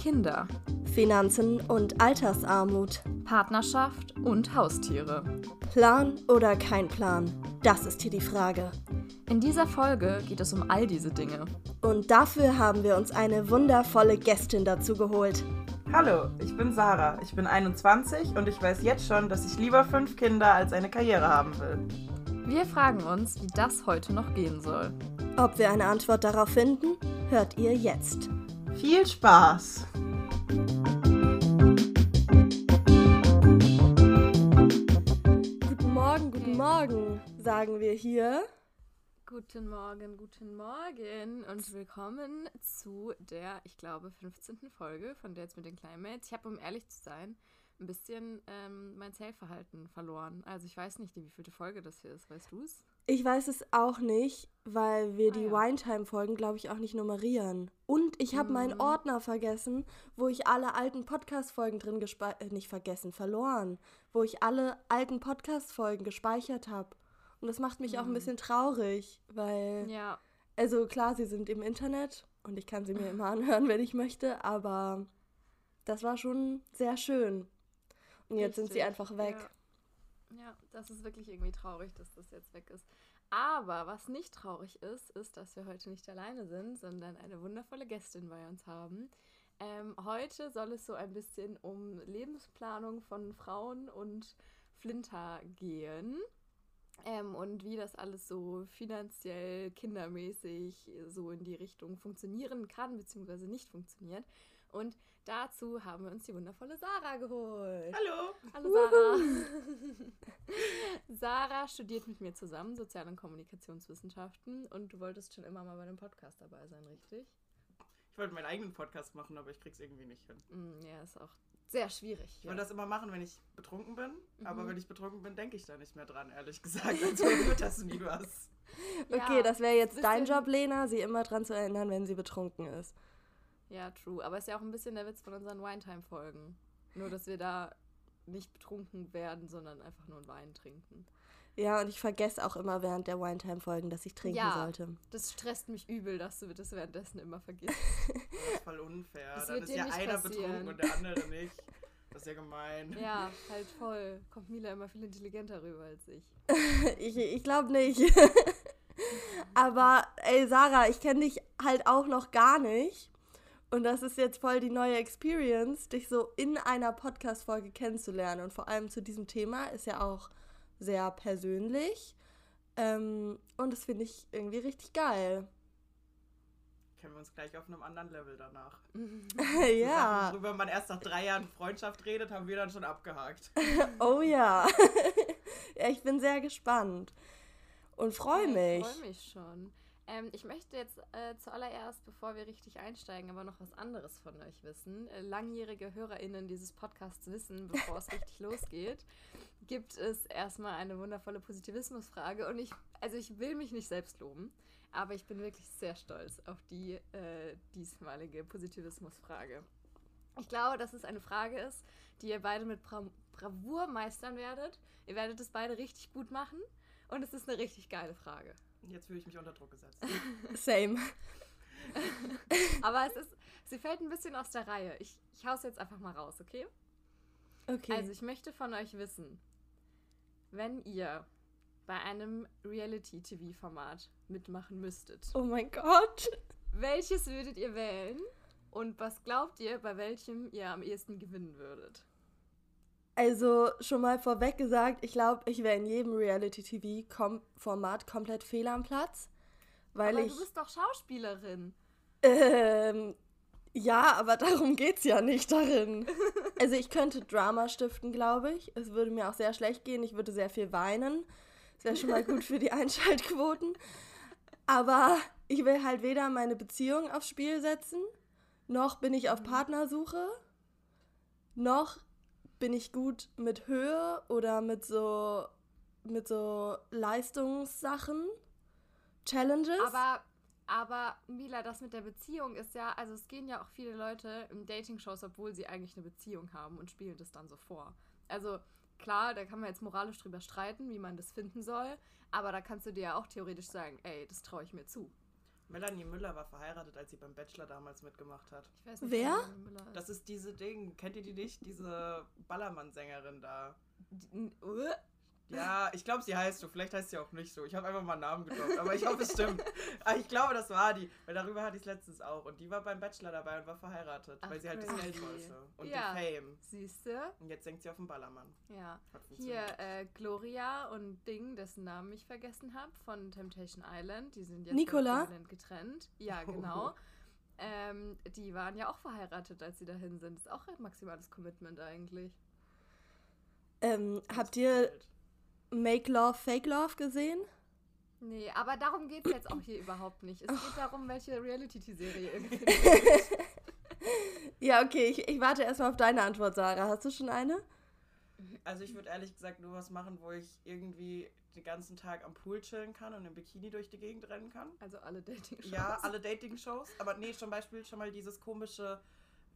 Kinder, Finanzen und Altersarmut, Partnerschaft und Haustiere. Plan oder kein Plan? Das ist hier die Frage. In dieser Folge geht es um all diese Dinge. Und dafür haben wir uns eine wundervolle Gästin dazu geholt. Hallo, ich bin Sarah. Ich bin 21 und ich weiß jetzt schon, dass ich lieber fünf Kinder als eine Karriere haben will. Wir fragen uns, wie das heute noch gehen soll. Ob wir eine Antwort darauf finden, hört ihr jetzt. Viel Spaß! Guten Morgen, guten Morgen, sagen wir hier. Guten Morgen, guten Morgen und willkommen zu der, ich glaube, 15. Folge von Dates mit den Climates. Ich habe, um ehrlich zu sein, ein bisschen ähm, mein Zählverhalten verloren. Also ich weiß nicht, wie vielte Folge das hier ist, weißt du es? Ich weiß es auch nicht, weil wir Ah, die ja. Wine-Time-Folgen, glaube ich, auch nicht nummerieren. Und ich habe meinen Mhm. Ordner vergessen, wo ich alle alten Podcast-Folgen drin gespeichert, äh, nicht vergessen, verloren, wo ich alle alten Podcast-Folgen gespeichert habe. Und das macht mich auch ein Mhm. bisschen traurig, weil, Ja. also klar, sie sind im Internet und ich kann sie mir immer anhören, wenn ich möchte, aber das war schon sehr schön. Und jetzt sind sie Richtig, einfach weg. Ja. ja, das ist wirklich irgendwie traurig, dass das jetzt weg ist. Aber was nicht traurig ist, ist, dass wir heute nicht alleine sind, sondern eine wundervolle Gästin bei uns haben. Ähm, heute soll es so ein bisschen um Lebensplanung von Frauen und Flinter gehen. Ähm, und wie das alles so finanziell, kindermäßig so in die Richtung funktionieren kann, beziehungsweise nicht funktioniert. Und dazu haben wir uns die wundervolle Sarah geholt. Hallo! Hallo Sarah. Sarah studiert mit mir zusammen Sozial- und Kommunikationswissenschaften und du wolltest schon immer mal bei einem Podcast dabei sein, richtig? Ich wollte meinen eigenen Podcast machen, aber ich krieg's irgendwie nicht hin. Mm, ja, ist auch sehr schwierig. Ich Ja. wollte das immer machen, wenn ich betrunken bin, aber Mhm. wenn ich betrunken bin, denke ich da nicht mehr dran, ehrlich gesagt. Also wird das nie was. Okay, Ja, das wäre jetzt ein dein Job, Lena, sie immer dran zu erinnern, wenn sie betrunken ist. Ja, true. Aber ist ja auch ein bisschen der Witz von unseren Wine-Time-Folgen. Nur, dass wir da nicht betrunken werden, sondern einfach nur einen Wein trinken. Ja, und ich vergesse auch immer während der Wine-Time-Folgen, dass ich trinken Ja. sollte. Das stresst mich übel, dass du das währenddessen immer vergisst. Das ist voll unfair. Das Dann wird ist ja einer passieren. betrunken und der andere nicht. Das ist ja gemein. ja, halt voll. Kommt Mila immer viel intelligenter rüber als ich. Ich, ich glaube nicht. Aber, ey, Sarah, ich kenne dich halt auch noch gar nicht. Und das ist jetzt voll die neue Experience, dich so in einer Podcast-Folge kennenzulernen. Und vor allem zu diesem Thema ist ja auch sehr persönlich. Ähm, und das finde ich irgendwie richtig geil. Kennen wir uns gleich auf einem anderen Level danach. ja. Sachen, worüber man erst nach drei Jahren Freundschaft redet, haben wir dann schon abgehakt. Oh ja. ja, ich bin sehr gespannt. Und freue mich. Ich freue mich schon. Ähm, ich möchte jetzt äh, zuallererst, bevor wir richtig einsteigen, aber noch was anderes von euch wissen. Äh, langjährige HörerInnen dieses Podcasts wissen, bevor es richtig losgeht, gibt es erstmal eine wundervolle Positivismusfrage. Und ich, also ich will mich nicht selbst loben, aber ich bin wirklich sehr stolz auf die äh, diesmalige Positivismusfrage. Ich glaube, dass es eine Frage ist, die ihr beide mit Bra Bravour meistern werdet. Ihr werdet es beide richtig gut machen. Und es ist eine richtig geile Frage. Jetzt fühle ich mich unter Druck gesetzt. Same. Aber es ist, sie fällt ein bisschen aus der Reihe. Ich, ich hau's jetzt einfach mal raus, okay? Okay. Also ich möchte von euch wissen, wenn ihr bei einem Reality-TV-Format mitmachen müsstet, oh mein Gott. welches würdet ihr wählen? Und was glaubt ihr, bei welchem ihr am ehesten gewinnen würdet? Also schon mal vorweg gesagt, ich glaube, ich wäre in jedem Reality-TV-Format komplett fehl am Platz. Weil Aber ich. du bist doch Schauspielerin. Ähm, ja, aber darum geht's ja nicht darin. Also ich könnte Drama stiften, glaube ich. Es würde mir auch sehr schlecht gehen. Ich würde sehr viel weinen. Das wäre schon mal gut für die Einschaltquoten. Aber ich will halt weder meine Beziehung aufs Spiel setzen, noch bin ich auf Partnersuche, noch bin ich gut mit Höhe oder mit so mit so Leistungssachen, Challenges. Aber, aber Mila, das mit der Beziehung ist ja, also es gehen ja auch viele Leute in Dating-Shows, obwohl sie eigentlich eine Beziehung haben und spielen das dann so vor. Also klar, da kann man jetzt moralisch drüber streiten, wie man das finden soll, aber da kannst du dir ja auch theoretisch sagen, ey, das traue ich mir zu. Melanie Müller war verheiratet, als sie beim Bachelor damals mitgemacht hat. Ich weiß nicht, Wer? ist. Das ist diese Ding, kennt ihr die nicht? Diese Ballermann-Sängerin da. Die- uh, Ja, ich glaube, sie heißt so. Vielleicht heißt sie auch nicht so. Ich habe einfach mal einen Namen gedroppt, aber ich hoffe, es stimmt. Aber ich glaube, das war die. Weil darüber hatte ich es letztens auch. Und die war beim Bachelor dabei und war verheiratet, Ach, weil sie halt das crazy. Geld wollte. Und Ja. den Fame. Siehste? Und jetzt denkt sie auf den Ballermann. Ja. Hat Hier funktioniert. äh, Gloria und Ding, dessen Namen ich vergessen habe, von Temptation Island. Die sind jetzt Nicola? getrennt. Ja, genau. Ähm, die waren ja auch verheiratet, als sie dahin sind. Ist auch ein maximales Commitment eigentlich. Ähm, Das habt ihr Geld. Make Love, Fake Love gesehen? Nee, aber darum geht es jetzt auch hier überhaupt nicht. Es geht darum, welche Reality-Serie irgendwie. Ja, okay, ich, ich warte erstmal auf deine Antwort, Sarah. Hast du schon eine? Also ich würde ehrlich gesagt nur was machen, wo ich irgendwie den ganzen Tag am Pool chillen kann und im Bikini durch die Gegend rennen kann. Also alle Dating-Shows. Ja, alle Dating-Shows. Aber nee, zum Beispiel schon mal dieses komische,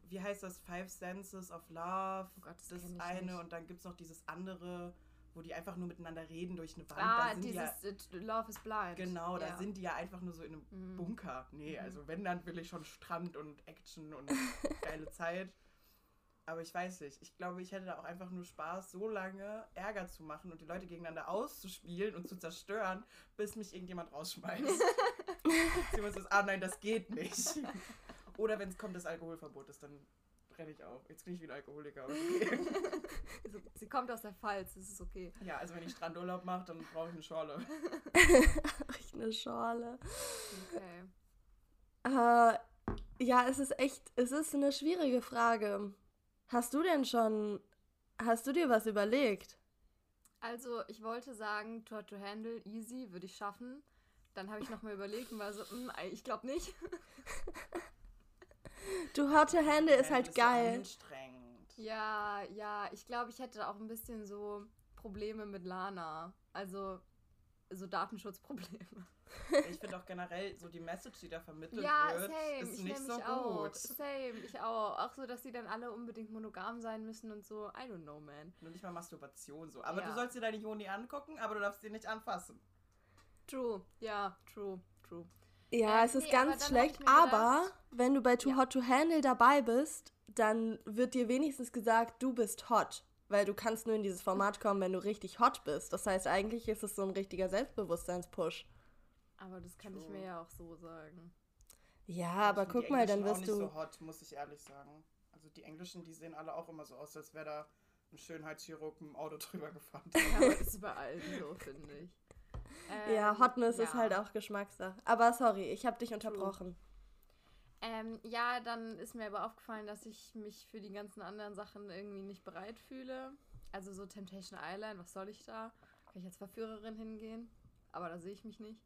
wie heißt das, Five Senses of Love. Oh Gott, das das eine. nicht. Und dann gibt es noch dieses andere, wo die einfach nur miteinander reden durch eine Wand. Ah, da sind die ja, dieses äh, Love is Blind. Genau, da ja. sind die ja einfach nur so in einem Mhm. Bunker. Nee, Mhm. also wenn, dann will ich schon Strand und Action und geile Zeit. Aber ich weiß nicht. Ich glaube, ich hätte da auch einfach nur Spaß, so lange Ärger zu machen und die Leute gegeneinander auszuspielen und zu zerstören, bis mich irgendjemand rausschmeißt. Ist, ah nein, das geht nicht. Oder wenn es kommt, das Alkoholverbot ist, dann renne ich auch. Jetzt bin ich wieder Alkoholiker. aber okay. Also, sie kommt aus der Pfalz, das ist okay. ja, also wenn ich Strandurlaub mache, dann brauche ich eine Schorle. Ich eine Schorle. Okay. Äh, ja, es ist echt, es ist eine schwierige Frage. Hast du denn schon, hast du dir was überlegt? Also, ich wollte sagen, Tour to Handle, easy, würde ich schaffen. Dann habe ich nochmal überlegt und war so, hm, ich glaube nicht. Du Hot to Handle ist halt das geil. Anstrengend. Ja, ja, ich glaube, ich hätte auch ein bisschen so Probleme mit Lana. Also, so Datenschutzprobleme. Ich finde auch generell so die Message, die da vermittelt Ja, wird, same. ist ich nicht so auch. gut. Same, ich auch. Auch so, dass sie dann alle unbedingt monogam sein müssen und so. I don't know, man. Nur nicht mal Masturbation so. Aber Ja. du sollst dir deine Joni angucken, aber du darfst sie nicht anfassen. True, ja, true, true. Ja, Ähm, es ist nee, aber ganz dann schlecht, ich aber gedacht- wenn du bei Too Ja. Hot to Handle dabei bist, dann wird dir wenigstens gesagt, du bist hot. Weil du kannst nur in dieses Format kommen, wenn du richtig hot bist. Das heißt, eigentlich ist es so ein richtiger Selbstbewusstseinspush. Aber das kann ich True. mir ja auch so sagen. Ja, aber Ich guck mal, dann wirst auch du. nicht so hot, muss ich ehrlich sagen. Also die Englischen, die sehen alle auch immer so aus, als wäre da ein Schönheitschirurg mit dem Auto drüber gefahren. Ja, aber das ist überall so, finde ich. Ja, Ähm, Hotness ja. ist halt auch Geschmackssache. Aber sorry, ich habe dich unterbrochen. Ähm, ja, dann ist mir aber aufgefallen, dass ich mich für die ganzen anderen Sachen irgendwie nicht bereit fühle. Also so Temptation Island, was soll ich da? Kann ich als Verführerin hingehen? Aber da sehe ich mich nicht.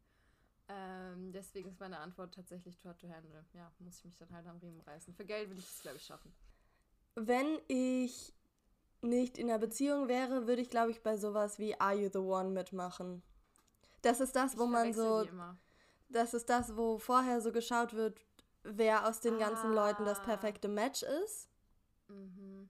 Ähm, deswegen ist meine Antwort tatsächlich Try to Handle. Ja, muss ich mich dann halt am Riemen reißen. Für Geld würde ich es, glaube ich, schaffen. Wenn ich nicht in einer Beziehung wäre, würde ich, glaube ich, bei sowas wie Are You the One mitmachen. Das ist das, wo ich man so. Das ist das, wo vorher so geschaut wird, wer aus den ganzen Leuten das Ah. perfekte Match ist. Mhm.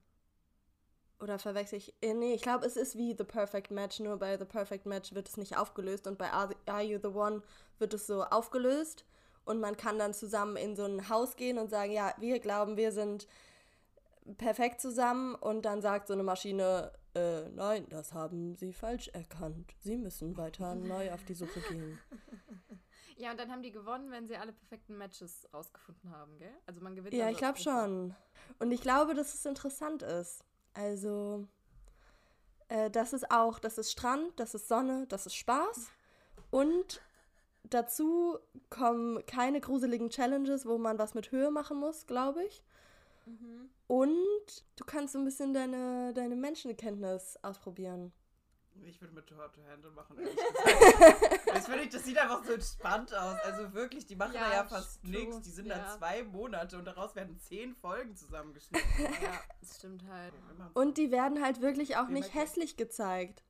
Oder verwechsel ich. äh, Nee, ich glaube, es ist wie The Perfect Match, nur bei The Perfect Match wird es nicht aufgelöst und bei Are, Are You the One wird es so aufgelöst und man kann dann zusammen in so ein Haus gehen und sagen, ja, wir glauben, wir sind perfekt zusammen und dann sagt so eine Maschine, äh, nein, das haben sie falsch erkannt. Sie müssen weiter neu auf die Suche gehen. Ja, und dann haben die gewonnen, wenn sie alle perfekten Matches rausgefunden haben, gell? Also man gewinnt Ja, ich glaube schon. Und ich glaube, dass es interessant ist. Also, äh, das ist auch, das ist Strand, das ist Sonne, das ist Spaß. Und dazu kommen keine gruseligen Challenges, wo man was mit Höhe machen muss, glaube ich. Mhm. Und du kannst so ein bisschen deine, deine Menschenkenntnis ausprobieren. Ich würde mit Hard to Handle machen, ehrlich gesagt. ich, das sieht einfach so entspannt aus. Also wirklich, die machen Ja, da ja fast nichts. Die sind Ja. da zwei Monate und daraus werden zehn Folgen zusammengeschnitten. Ja, das stimmt halt. Und die werden halt wirklich auch nicht hässlich gezeigt.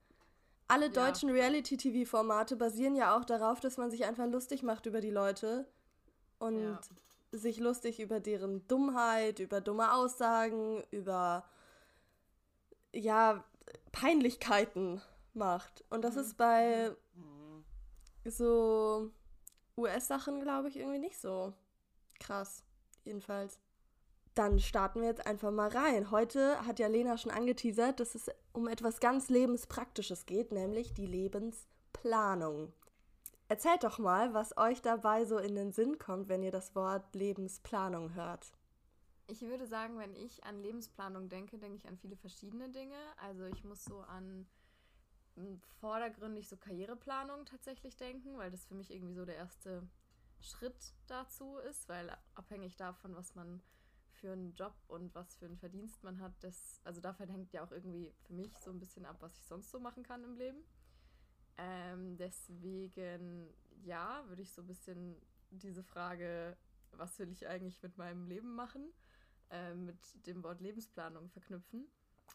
Alle Ja. deutschen Reality-TV-Formate basieren ja auch darauf, dass man sich einfach lustig macht über die Leute und Ja. Sich lustig über deren Dummheit, über dumme Aussagen, über ja, Peinlichkeiten macht. Und das ist bei so US-Sachen, glaube ich, irgendwie nicht so krass. Jedenfalls. Dann starten wir jetzt einfach mal rein. Heute hat ja Lena schon angeteasert, dass es um etwas ganz Lebenspraktisches geht, nämlich die Lebensplanung. Erzählt doch mal, was euch dabei so in den Sinn kommt, wenn ihr das Wort Lebensplanung hört. Ich würde sagen, wenn ich an Lebensplanung denke, denke ich an viele verschiedene Dinge. Also ich muss so an hm, vordergründig so Karriereplanung tatsächlich denken, weil das für mich irgendwie so der erste Schritt dazu ist, weil abhängig davon, was man für einen Job und was für einen Verdienst man hat, das, also davon hängt ja auch irgendwie für mich so ein bisschen ab, was ich sonst so machen kann im Leben. Ähm, deswegen, ja, würde ich so ein bisschen diese Frage, was will ich eigentlich mit meinem Leben machen, äh, mit dem Wort Lebensplanung verknüpfen.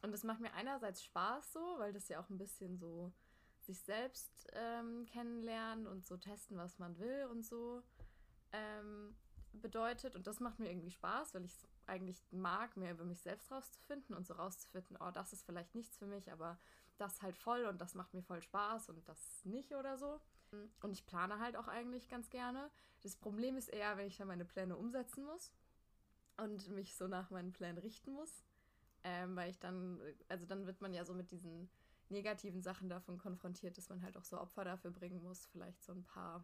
Und das macht mir einerseits Spaß so, weil das ja auch ein bisschen so sich selbst ähm, kennenlernen und so testen, was man will und so ähm, bedeutet. Und das macht mir irgendwie Spaß, weil ich es eigentlich mag, mehr über mich selbst rauszufinden und so rauszufinden, oh, das ist vielleicht nichts für mich, aber das halt voll und das macht mir voll Spaß und das nicht oder so. Und ich plane halt auch eigentlich ganz gerne. Das Problem ist eher, wenn ich dann meine Pläne umsetzen muss und mich so nach meinen Plänen richten muss. Ähm, weil ich dann, also dann wird man ja so mit diesen negativen Sachen davon konfrontiert, dass man halt auch so Opfer dafür bringen muss, vielleicht so ein paar,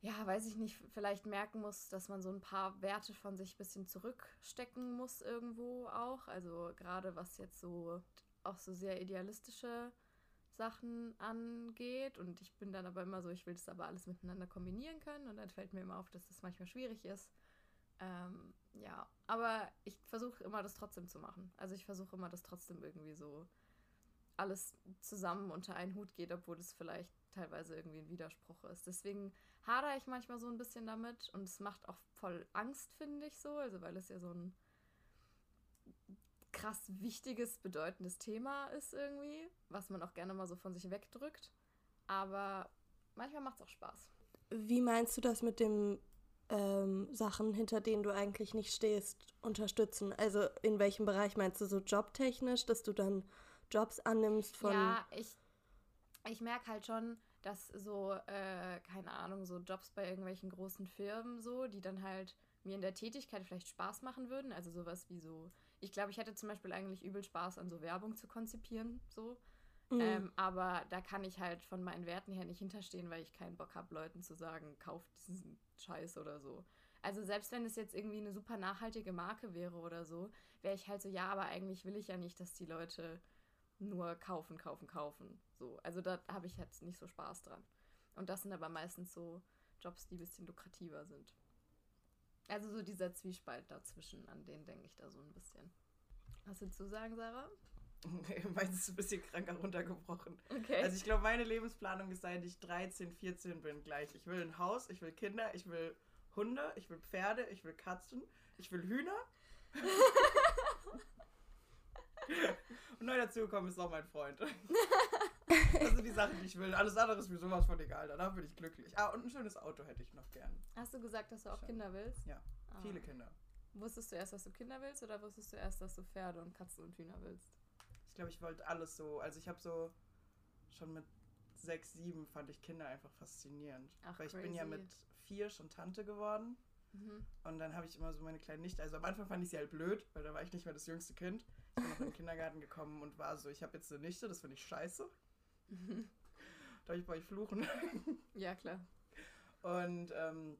ja, weiß ich nicht, vielleicht merken muss, dass man so ein paar Werte von sich ein bisschen zurückstecken muss irgendwo auch. Also gerade was jetzt so auch so sehr idealistische Sachen angeht. Und ich bin dann aber immer so, ich will das aber alles miteinander kombinieren können. Und dann fällt mir immer auf, dass das manchmal schwierig ist. Ähm, ja, aber ich versuche immer das trotzdem zu machen. Also ich versuche immer das trotzdem irgendwie so alles zusammen unter einen Hut geht, obwohl das vielleicht teilweise irgendwie ein Widerspruch ist. Deswegen hadere ich manchmal so ein bisschen damit und es macht auch voll Angst, finde ich so, also weil es ja so ein krass wichtiges, bedeutendes Thema ist irgendwie, was man auch gerne mal so von sich wegdrückt. Aber manchmal macht es auch Spaß. Wie meinst du das mit dem ähm, Sachen, hinter denen du eigentlich nicht stehst, unterstützen? Also in welchem Bereich meinst du so jobtechnisch, dass du dann Jobs annimmst von. Ja, ich, ich merke halt schon, dass so, äh, keine Ahnung, so Jobs bei irgendwelchen großen Firmen so, die dann halt mir in der Tätigkeit vielleicht Spaß machen würden. Also sowas wie so. Ich glaube, ich hätte zum Beispiel eigentlich übel Spaß an so Werbung zu konzipieren, so. Mhm. Ähm, aber da kann ich halt von meinen Werten her nicht hinterstehen, weil ich keinen Bock habe, Leuten zu sagen, kauft diesen Scheiß oder so. Also selbst wenn es jetzt irgendwie eine super nachhaltige Marke wäre oder so, wäre ich halt so, ja, aber eigentlich will ich ja nicht, dass die Leute nur kaufen, kaufen, kaufen. So, also da habe ich jetzt nicht so Spaß dran. Und das sind aber meistens so Jobs, die ein bisschen lukrativer sind. Also so dieser Zwiespalt dazwischen, an den denke ich da so ein bisschen. Was willst du sagen, Sarah? Meins ist ein bisschen kranker runtergebrochen. Okay. Also ich glaube, meine Lebensplanung ist, seit ich 13, 14 bin, gleich. Ich will ein Haus, ich will Kinder, ich will Hunde, ich will Pferde, ich will Katzen, ich will Hühner. Und neu dazugekommen ist auch mein Freund. Das sind die Sachen, die ich will. Alles andere ist mir sowas von egal. Danach bin ich glücklich. Ah, und ein schönes Auto hätte ich noch gern. Hast du gesagt, dass du auch Schön. Kinder willst? Ja, ah. viele Kinder. Wusstest du erst, dass du Kinder willst oder wusstest du erst, dass du Pferde und Katzen und Hühner willst? Ich glaube, ich wollte alles so. Also ich habe so schon mit sechs, sieben fand ich Kinder einfach faszinierend. Ach, Weil ich crazy. bin ja mit vier schon Tante geworden. Mhm. Und dann habe ich immer so meine kleine Nichte. Also am Anfang fand ich sie halt blöd, weil da war ich nicht mehr das jüngste Kind. Ich bin noch in den Kindergarten gekommen und war so, ich habe jetzt eine Nichte, das finde ich scheiße. Darf ich bei euch fluchen? Ja, klar. Und ähm,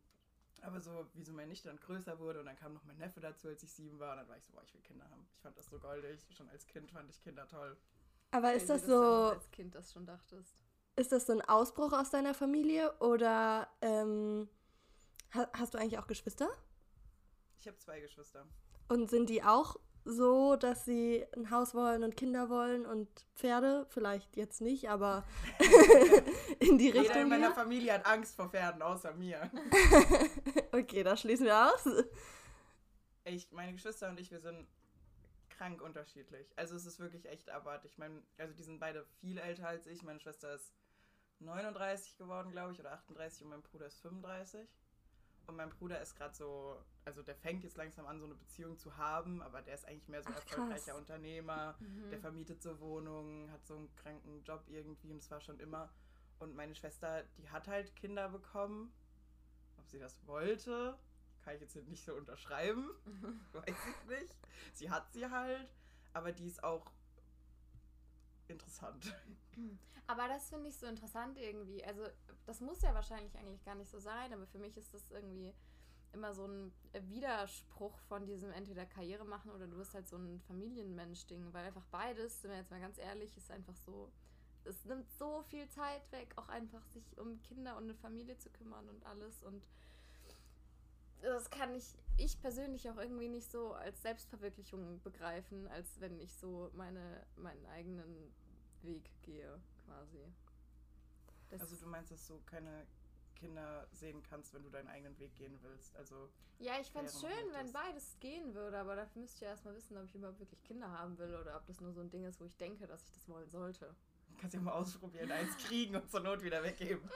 aber so, wie so meine Nichte dann größer wurde und dann kam noch mein Neffe dazu, als ich sieben war. Und dann war ich so, boah, ich will Kinder haben. Ich fand das so goldig. Schon als Kind fand ich Kinder toll. Aber ist das so. als Kind das schon dachtest. Ist das so ein Ausbruch aus deiner Familie oder ähm, hast du eigentlich auch Geschwister? Ich habe zwei Geschwister. Und sind die auch so, dass sie ein Haus wollen und Kinder wollen und Pferde. Vielleicht jetzt nicht, aber in die Richtung. Jeder in meiner Familie hat Angst vor Pferden, außer mir. okay, das schließen wir aus. Ich, meine Geschwister und ich, wir sind krank unterschiedlich. Also es ist wirklich echt abartig. Ich meine, also die sind beide viel älter als ich. Meine Schwester ist 39 geworden, glaube ich, oder 38 und mein Bruder ist 35. Und mein Bruder ist gerade so, also der fängt jetzt langsam an, so eine Beziehung zu haben, aber der ist eigentlich mehr so ein erfolgreicher krass. Unternehmer. Mhm. Der vermietet so Wohnungen, hat so einen kranken Job irgendwie und es war schon immer. Und meine Schwester, die hat halt Kinder bekommen. Ob sie das wollte, kann ich jetzt nicht so unterschreiben. Weiß ich nicht. Sie hat sie halt, aber die ist auch interessant. Aber das finde ich so interessant irgendwie. Also, das muss ja wahrscheinlich eigentlich gar nicht so sein, aber für mich ist das irgendwie immer so ein Widerspruch von diesem entweder Karriere machen oder du bist halt so ein Familienmensch-Ding, weil einfach beides, sind wir jetzt mal ganz ehrlich, ist einfach so, es nimmt so viel Zeit weg, auch einfach sich um Kinder und eine Familie zu kümmern und alles und das kann ich, ich persönlich auch irgendwie nicht so als Selbstverwirklichung begreifen, als wenn ich so meine, meinen eigenen Weg gehe, quasi. Das also du meinst, dass du keine Kinder sehen kannst, wenn du deinen eigenen Weg gehen willst. Also ja, ich fände es schön, wenn beides gehen würde, aber dafür müsst ihr erstmal wissen, ob ich überhaupt wirklich Kinder haben will oder ob das nur so ein Ding ist, wo ich denke, dass ich das wollen sollte. Kannst ja mal ausprobieren, eins kriegen und zur Not wieder weggeben.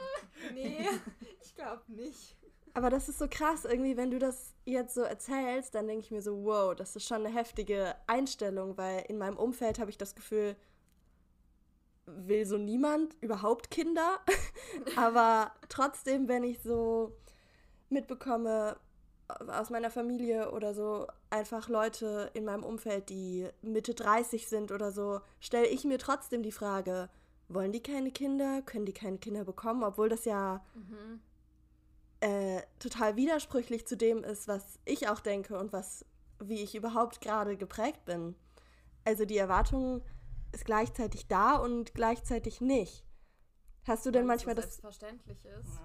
nee, ich glaube nicht. Aber das ist so krass, irgendwie, wenn du das jetzt so erzählst, dann denke ich mir so, wow, das ist schon eine heftige Einstellung, weil in meinem Umfeld habe ich das Gefühl, will so niemand überhaupt Kinder. Aber trotzdem, wenn ich so mitbekomme aus meiner Familie oder so, einfach Leute in meinem Umfeld, die Mitte 30 sind oder so, stelle ich mir trotzdem die Frage, wollen die keine Kinder? Können die keine Kinder bekommen? Obwohl das ja mhm. Äh, total widersprüchlich zu dem ist, was ich auch denke und was, wie ich überhaupt gerade geprägt bin. Also die Erwartungen ist gleichzeitig da und gleichzeitig nicht. Hast du denn manchmal das selbstverständlich ist?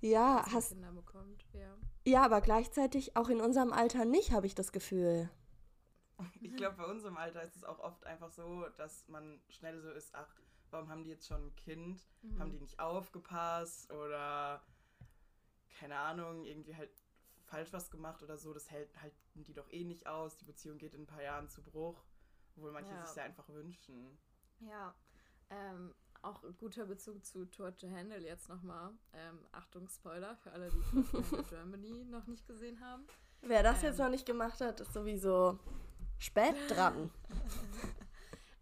Ja, hast Kinder bekommt, ja. Ja, aber gleichzeitig auch in unserem Alter nicht, habe ich das Gefühl. Ich glaube, bei unserem Alter ist es auch oft einfach so, dass man schnell so ist, ach, warum haben die jetzt schon ein Kind? Mhm. Haben die nicht aufgepasst oder keine Ahnung, irgendwie halt falsch was gemacht oder so, das hält halten die doch eh nicht aus, die Beziehung geht in ein paar Jahren zu Bruch. Obwohl manche ja. sich ja einfach wünschen. Ja, ähm, auch guter Bezug zu Tour to Handle jetzt nochmal. Ähm, Achtung, Spoiler für alle, die Tour Germany noch nicht gesehen haben. Wer das ähm, jetzt noch nicht gemacht hat, ist sowieso spät dran.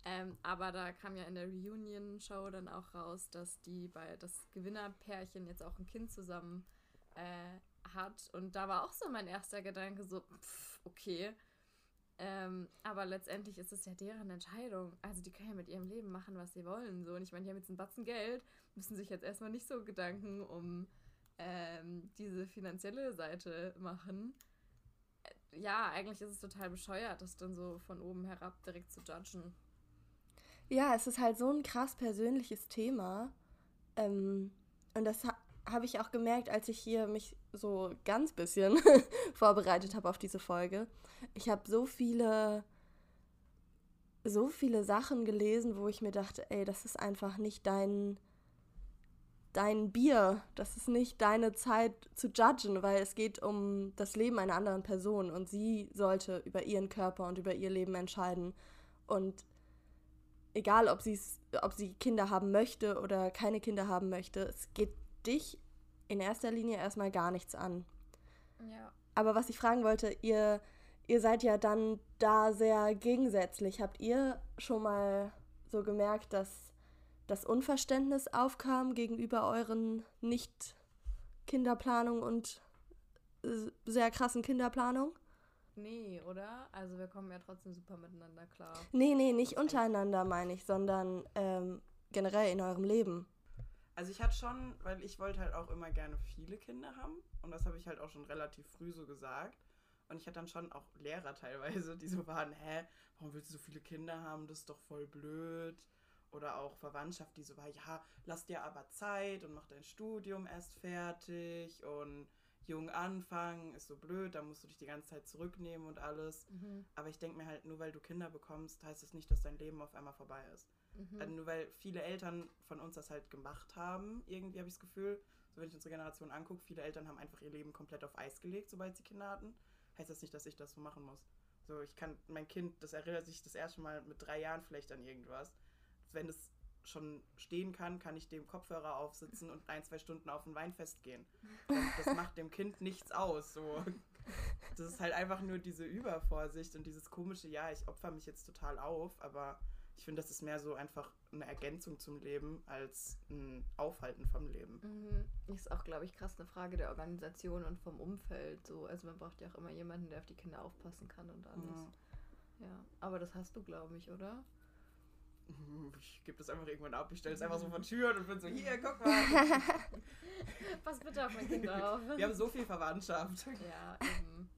ähm, aber da kam ja in der Reunion-Show dann auch raus, dass die bei das Gewinnerpärchen jetzt auch ein Kind zusammen äh, hat. Und da war auch so mein erster Gedanke so, pff, okay, ähm, aber letztendlich ist es ja deren Entscheidung. Also die können ja mit ihrem Leben machen, was sie wollen. So. Und ich meine, die haben jetzt einen Batzen Geld, müssen sich jetzt erstmal nicht so Gedanken um ähm, diese finanzielle Seite machen. Äh, ja, eigentlich ist es total bescheuert, das dann so von oben herab direkt zu judgen. Ja, es ist halt so ein krass persönliches Thema. Ähm, und das habe ich auch gemerkt, als ich hier mich so ganz bisschen vorbereitet habe auf diese Folge. Ich habe so viele so viele Sachen gelesen, wo ich mir dachte, ey, das ist einfach nicht dein dein Bier, das ist nicht deine Zeit zu judgen, weil es geht um das Leben einer anderen Person und sie sollte über ihren Körper und über ihr Leben entscheiden und egal, ob ob sie Kinder haben möchte oder keine Kinder haben möchte, es geht dich in erster Linie erstmal gar nichts an. Ja. Aber was ich fragen wollte, ihr, ihr seid ja dann da sehr gegensätzlich. Habt ihr schon mal so gemerkt, dass das Unverständnis aufkam gegenüber euren Nicht-Kinderplanung und äh, sehr krassen Kinderplanung? Nee, oder? Also wir kommen ja trotzdem super miteinander klar. Nee, nee, nicht untereinander meine ich, sondern ähm, generell in eurem Leben. Also ich hatte schon, weil ich wollte halt auch immer gerne viele Kinder haben und das habe ich halt auch schon relativ früh so gesagt. Und ich hatte dann schon auch Lehrer teilweise, die so waren, hä, warum willst du so viele Kinder haben? Das ist doch voll blöd. Oder auch Verwandtschaft, die so war, ja, lass dir aber Zeit und mach dein Studium erst fertig und jung anfangen, ist so blöd, da musst du dich die ganze Zeit zurücknehmen und alles. Mhm. Aber ich denke mir halt, nur weil du Kinder bekommst, heißt es das nicht, dass dein Leben auf einmal vorbei ist. Mhm. Also nur weil viele Eltern von uns das halt gemacht haben, irgendwie habe ich das Gefühl, so wenn ich unsere Generation angucke, viele Eltern haben einfach ihr Leben komplett auf Eis gelegt, sobald sie Kinder hatten. Heißt das nicht, dass ich das so machen muss. So, ich kann, mein Kind, das erinnert sich das erste Mal mit drei Jahren vielleicht an irgendwas. Wenn es schon stehen kann, kann ich dem Kopfhörer aufsitzen und ein, zwei Stunden auf ein Weinfest gehen. Und das macht dem Kind nichts aus. So. Das ist halt einfach nur diese Übervorsicht und dieses komische, ja, ich opfer mich jetzt total auf, aber Ich finde, das ist mehr so einfach eine Ergänzung zum Leben als ein Aufhalten vom Leben. Mhm. Ist auch, glaube ich, krass eine Frage der Organisation und vom Umfeld. So. Also man braucht ja auch immer jemanden, der auf die Kinder aufpassen kann und alles. Ja, ja. aber das hast du, glaube ich, oder? Ich gebe das einfach irgendwann ab. Ich stelle es einfach so von Türen und bin so, hier, guck mal. Pass bitte auf mein Kind auf. Wir haben so viel Verwandtschaft. Ja, eben.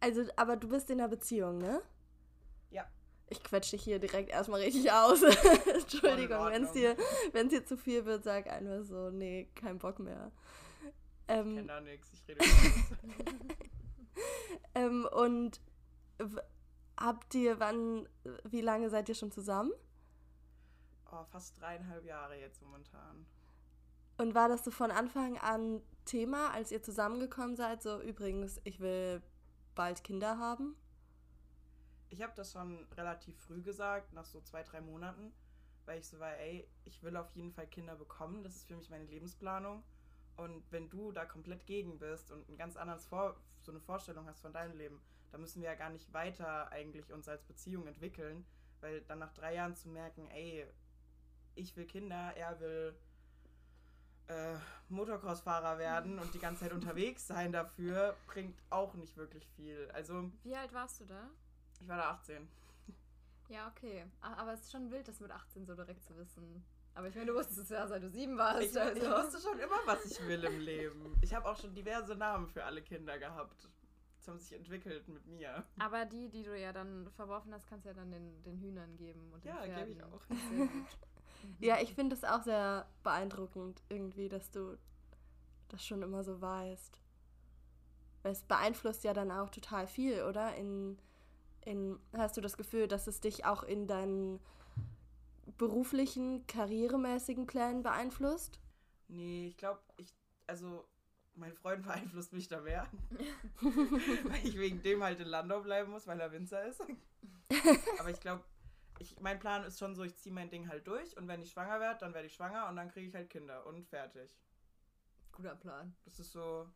Also, aber du bist in einer Beziehung, ne? Ja. Ich quetsche dich hier direkt erstmal richtig aus. Entschuldigung, wenn es dir, wenn's dir zu viel wird, sag einfach so, nee, kein Bock mehr. Ich Ähm, kenne da nichts. Ich rede ähm, und habt ihr, wann, wie lange seid ihr schon zusammen? Oh, fast dreieinhalb Jahre jetzt momentan. Und war das so von Anfang an Thema, als ihr zusammengekommen seid? So, übrigens, ich will bald Kinder haben? Ich habe das schon relativ früh gesagt, nach so zwei, drei Monaten, weil ich so war, ey, ich will auf jeden Fall Kinder bekommen. Das ist für mich meine Lebensplanung. Und wenn du da komplett gegen bist und ein ganz anderes Vor so eine Vorstellung hast von deinem Leben, dann müssen wir ja gar nicht weiter eigentlich uns als Beziehung entwickeln, weil dann nach drei Jahren zu merken, ey, ich will Kinder, er will äh, Motocross-Fahrer werden und die ganze Zeit unterwegs sein dafür, bringt auch nicht wirklich viel. Also, Wie alt warst du da? Ich war da 18. Ja, okay. Ach, aber es ist schon wild, das mit 18 so direkt zu wissen. Aber ich meine, du wusstest es ja, seit du sieben warst. Ich, ich also. wusste schon immer, was ich will im Leben. Ich habe auch schon diverse Namen für alle Kinder gehabt. Das haben sich entwickelt mit mir. Aber die, die du ja dann verworfen hast, kannst du ja dann den, den Hühnern geben. Und den Ja, gebe Pferden. ich auch. Ja, ich finde es auch sehr beeindruckend irgendwie, dass du das schon immer so weißt. Weil es beeinflusst ja dann auch total viel, oder? In, in, hast du das Gefühl, dass es dich auch in deinen beruflichen, karrieremäßigen Plänen beeinflusst? Nee, ich glaube, ich, also, mein Freund beeinflusst mich da mehr. weil ich wegen dem halt in Landau bleiben muss, weil er Winzer ist. Aber ich glaube, ich, mein Plan ist schon so, ich ziehe mein Ding halt durch und wenn ich schwanger werde, dann werde ich schwanger und dann kriege ich halt Kinder und fertig. Guter Plan. Das ist so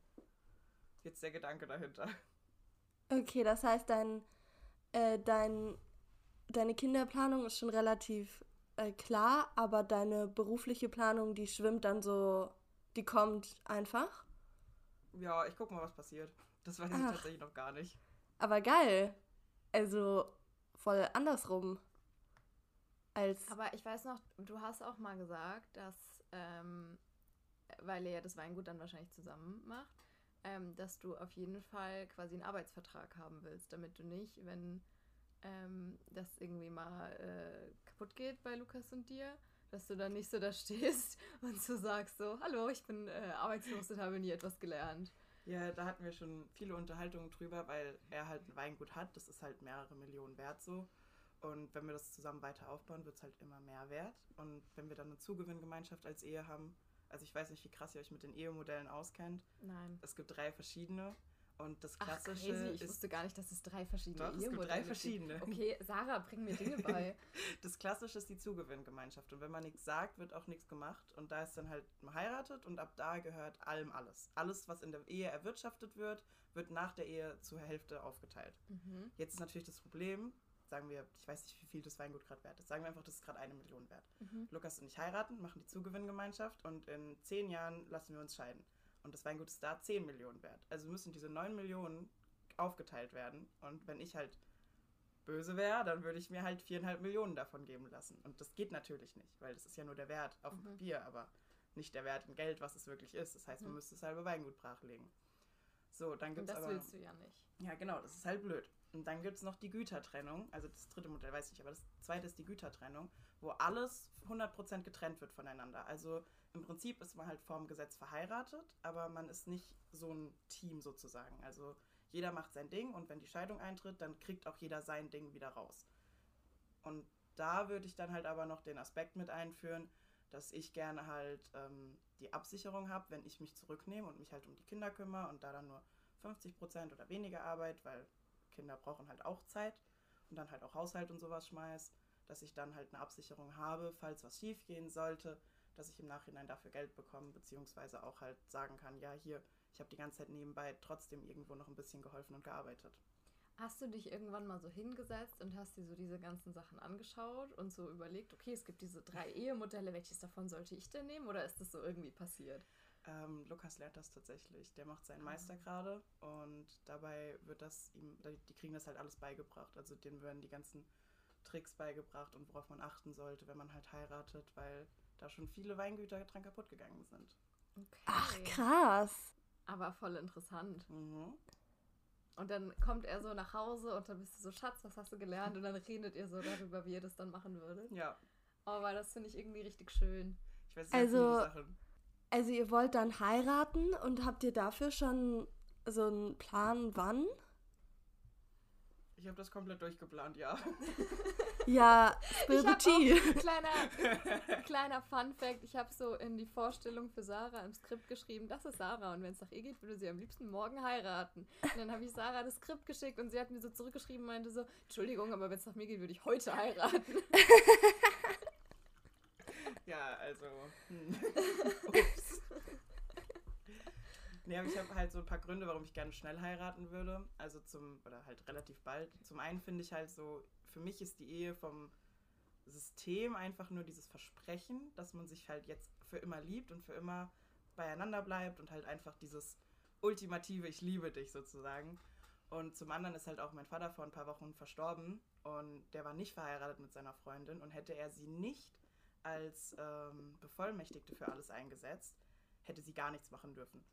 jetzt der Gedanke dahinter. Okay, das heißt, dein, äh, dein, deine Kinderplanung ist schon relativ äh, klar, aber deine berufliche Planung, die schwimmt dann so, die kommt einfach. Ja, ich guck mal, was passiert. Das weiß ich Ach. tatsächlich noch gar nicht. Aber geil. Also voll andersrum. Als. Aber ich weiß noch, du hast auch mal gesagt, dass, ähm, weil ihr ja das Weingut dann wahrscheinlich zusammen macht, ähm, dass du auf jeden Fall quasi einen Arbeitsvertrag haben willst, damit du nicht, wenn ähm, das irgendwie mal äh, kaputt geht bei Lukas und dir, dass du dann nicht so da stehst und so sagst so, hallo, ich bin äh, arbeitslos und habe nie etwas gelernt. Ja, da hatten wir schon viele Unterhaltungen drüber, weil er halt ein Weingut hat. Das ist halt mehrere Millionen wert so. Und wenn wir das zusammen weiter aufbauen, wird es halt immer mehr wert. Und wenn wir dann eine Zugewinngemeinschaft als Ehe haben, also ich weiß nicht, wie krass ihr euch mit den Ehemodellen auskennt. Nein. Es gibt drei verschiedene. Und das Ach, Klassische crazy. Ich ist. wusste gar nicht, dass es drei verschiedene Doch, es gibt drei gibt. verschiedene. Okay, Sarah, bring mir Dinge bei. Das Klassische ist die Zugewinngemeinschaft. Und wenn man nichts sagt, wird auch nichts gemacht. Und da ist dann halt man heiratet und ab da gehört allem alles. Alles, was in der Ehe erwirtschaftet wird, wird nach der Ehe zur Hälfte aufgeteilt. mhm. Jetzt ist natürlich das Problem, sagen wir, ich weiß nicht, wie viel das Weingut gerade wert ist. Sagen wir einfach, das ist gerade eine Million wert. Mhm. Lukas und ich heiraten, machen die Zugewinngemeinschaft und in zehn Jahren lassen wir uns scheiden. Und das Weingut ist da 10 Millionen wert. Also müssen diese 9 Millionen aufgeteilt werden. Und wenn ich halt böse wäre, dann würde ich mir halt viereinhalb Millionen davon geben lassen. Und das geht natürlich nicht, weil das ist ja nur der Wert auf dem Mhm. Papier, aber nicht der Wert in Geld, was es wirklich ist. Das heißt, man Mhm. müsste das halbe Weingut brachlegen. So, dann gibt es das aber... willst du ja nicht. Ja, genau, das ist halt blöd. Und dann gibt es noch die Gütertrennung. Also das dritte Modell weiß ich, aber das zweite ist die Gütertrennung, wo alles 100% getrennt wird voneinander. Also im Prinzip ist man halt vorm Gesetz verheiratet, aber man ist nicht so ein Team sozusagen. Also jeder macht sein Ding und wenn die Scheidung eintritt, dann kriegt auch jeder sein Ding wieder raus. Und da würde ich dann halt aber noch den Aspekt mit einführen, dass ich gerne halt ähm, die Absicherung habe, wenn ich mich zurücknehme und mich halt um die Kinder kümmere und da dann nur 50% oder weniger Arbeit, weil Kinder brauchen halt auch Zeit und dann halt auch Haushalt und sowas schmeiß, dass ich dann halt eine Absicherung habe, falls was schief gehen sollte, dass ich im Nachhinein dafür Geld bekomme, beziehungsweise auch halt sagen kann, ja, hier, ich habe die ganze Zeit nebenbei trotzdem irgendwo noch ein bisschen geholfen und gearbeitet. Hast du dich irgendwann mal so hingesetzt und hast dir so diese ganzen Sachen angeschaut und so überlegt, okay, es gibt diese drei Ehemodelle, welches davon sollte ich denn nehmen oder ist das so irgendwie passiert? Ähm, Lukas lernt das tatsächlich. Der macht seinen Meister gerade und dabei wird das ihm, die kriegen das halt alles beigebracht. Also denen werden die ganzen Tricks beigebracht und worauf man achten sollte, wenn man halt heiratet, weil da schon viele Weingüter dran kaputt gegangen sind. Okay. Ach, krass. Aber voll interessant. Mhm. Und dann kommt er so nach Hause und dann bist du so, Schatz, was hast du gelernt? Und dann redet ihr so darüber, wie ihr das dann machen würdet. Ja, Aber das finde ich irgendwie richtig schön. ich weiß sehr Also- viele Sachen. Also ihr wollt dann heiraten und habt ihr dafür schon so einen Plan, wann? Ich habe das komplett durchgeplant, ja. Ja, spill kleiner, kleiner Fun Fact, ich habe so in die Vorstellung für Sarah im Skript geschrieben, das ist Sarah und wenn es nach ihr geht, würde sie am liebsten morgen heiraten. Und dann habe ich Sarah das Skript geschickt und sie hat mir so zurückgeschrieben und meinte so, Entschuldigung, aber wenn es nach mir geht, würde ich heute heiraten. Ja, also. Hm. Nee, aber ich habe halt so ein paar Gründe, warum ich gerne schnell heiraten würde. Also zum, oder halt relativ bald. Zum einen finde ich halt so, für mich ist die Ehe vom System einfach nur dieses Versprechen, dass man sich halt jetzt für immer liebt und für immer beieinander bleibt und halt einfach dieses ultimative Ich liebe dich sozusagen. Und zum anderen ist halt auch mein Vater vor ein paar Wochen verstorben und der war nicht verheiratet mit seiner Freundin und hätte er sie nicht als ähm, Bevollmächtigte für alles eingesetzt, hätte sie gar nichts machen dürfen.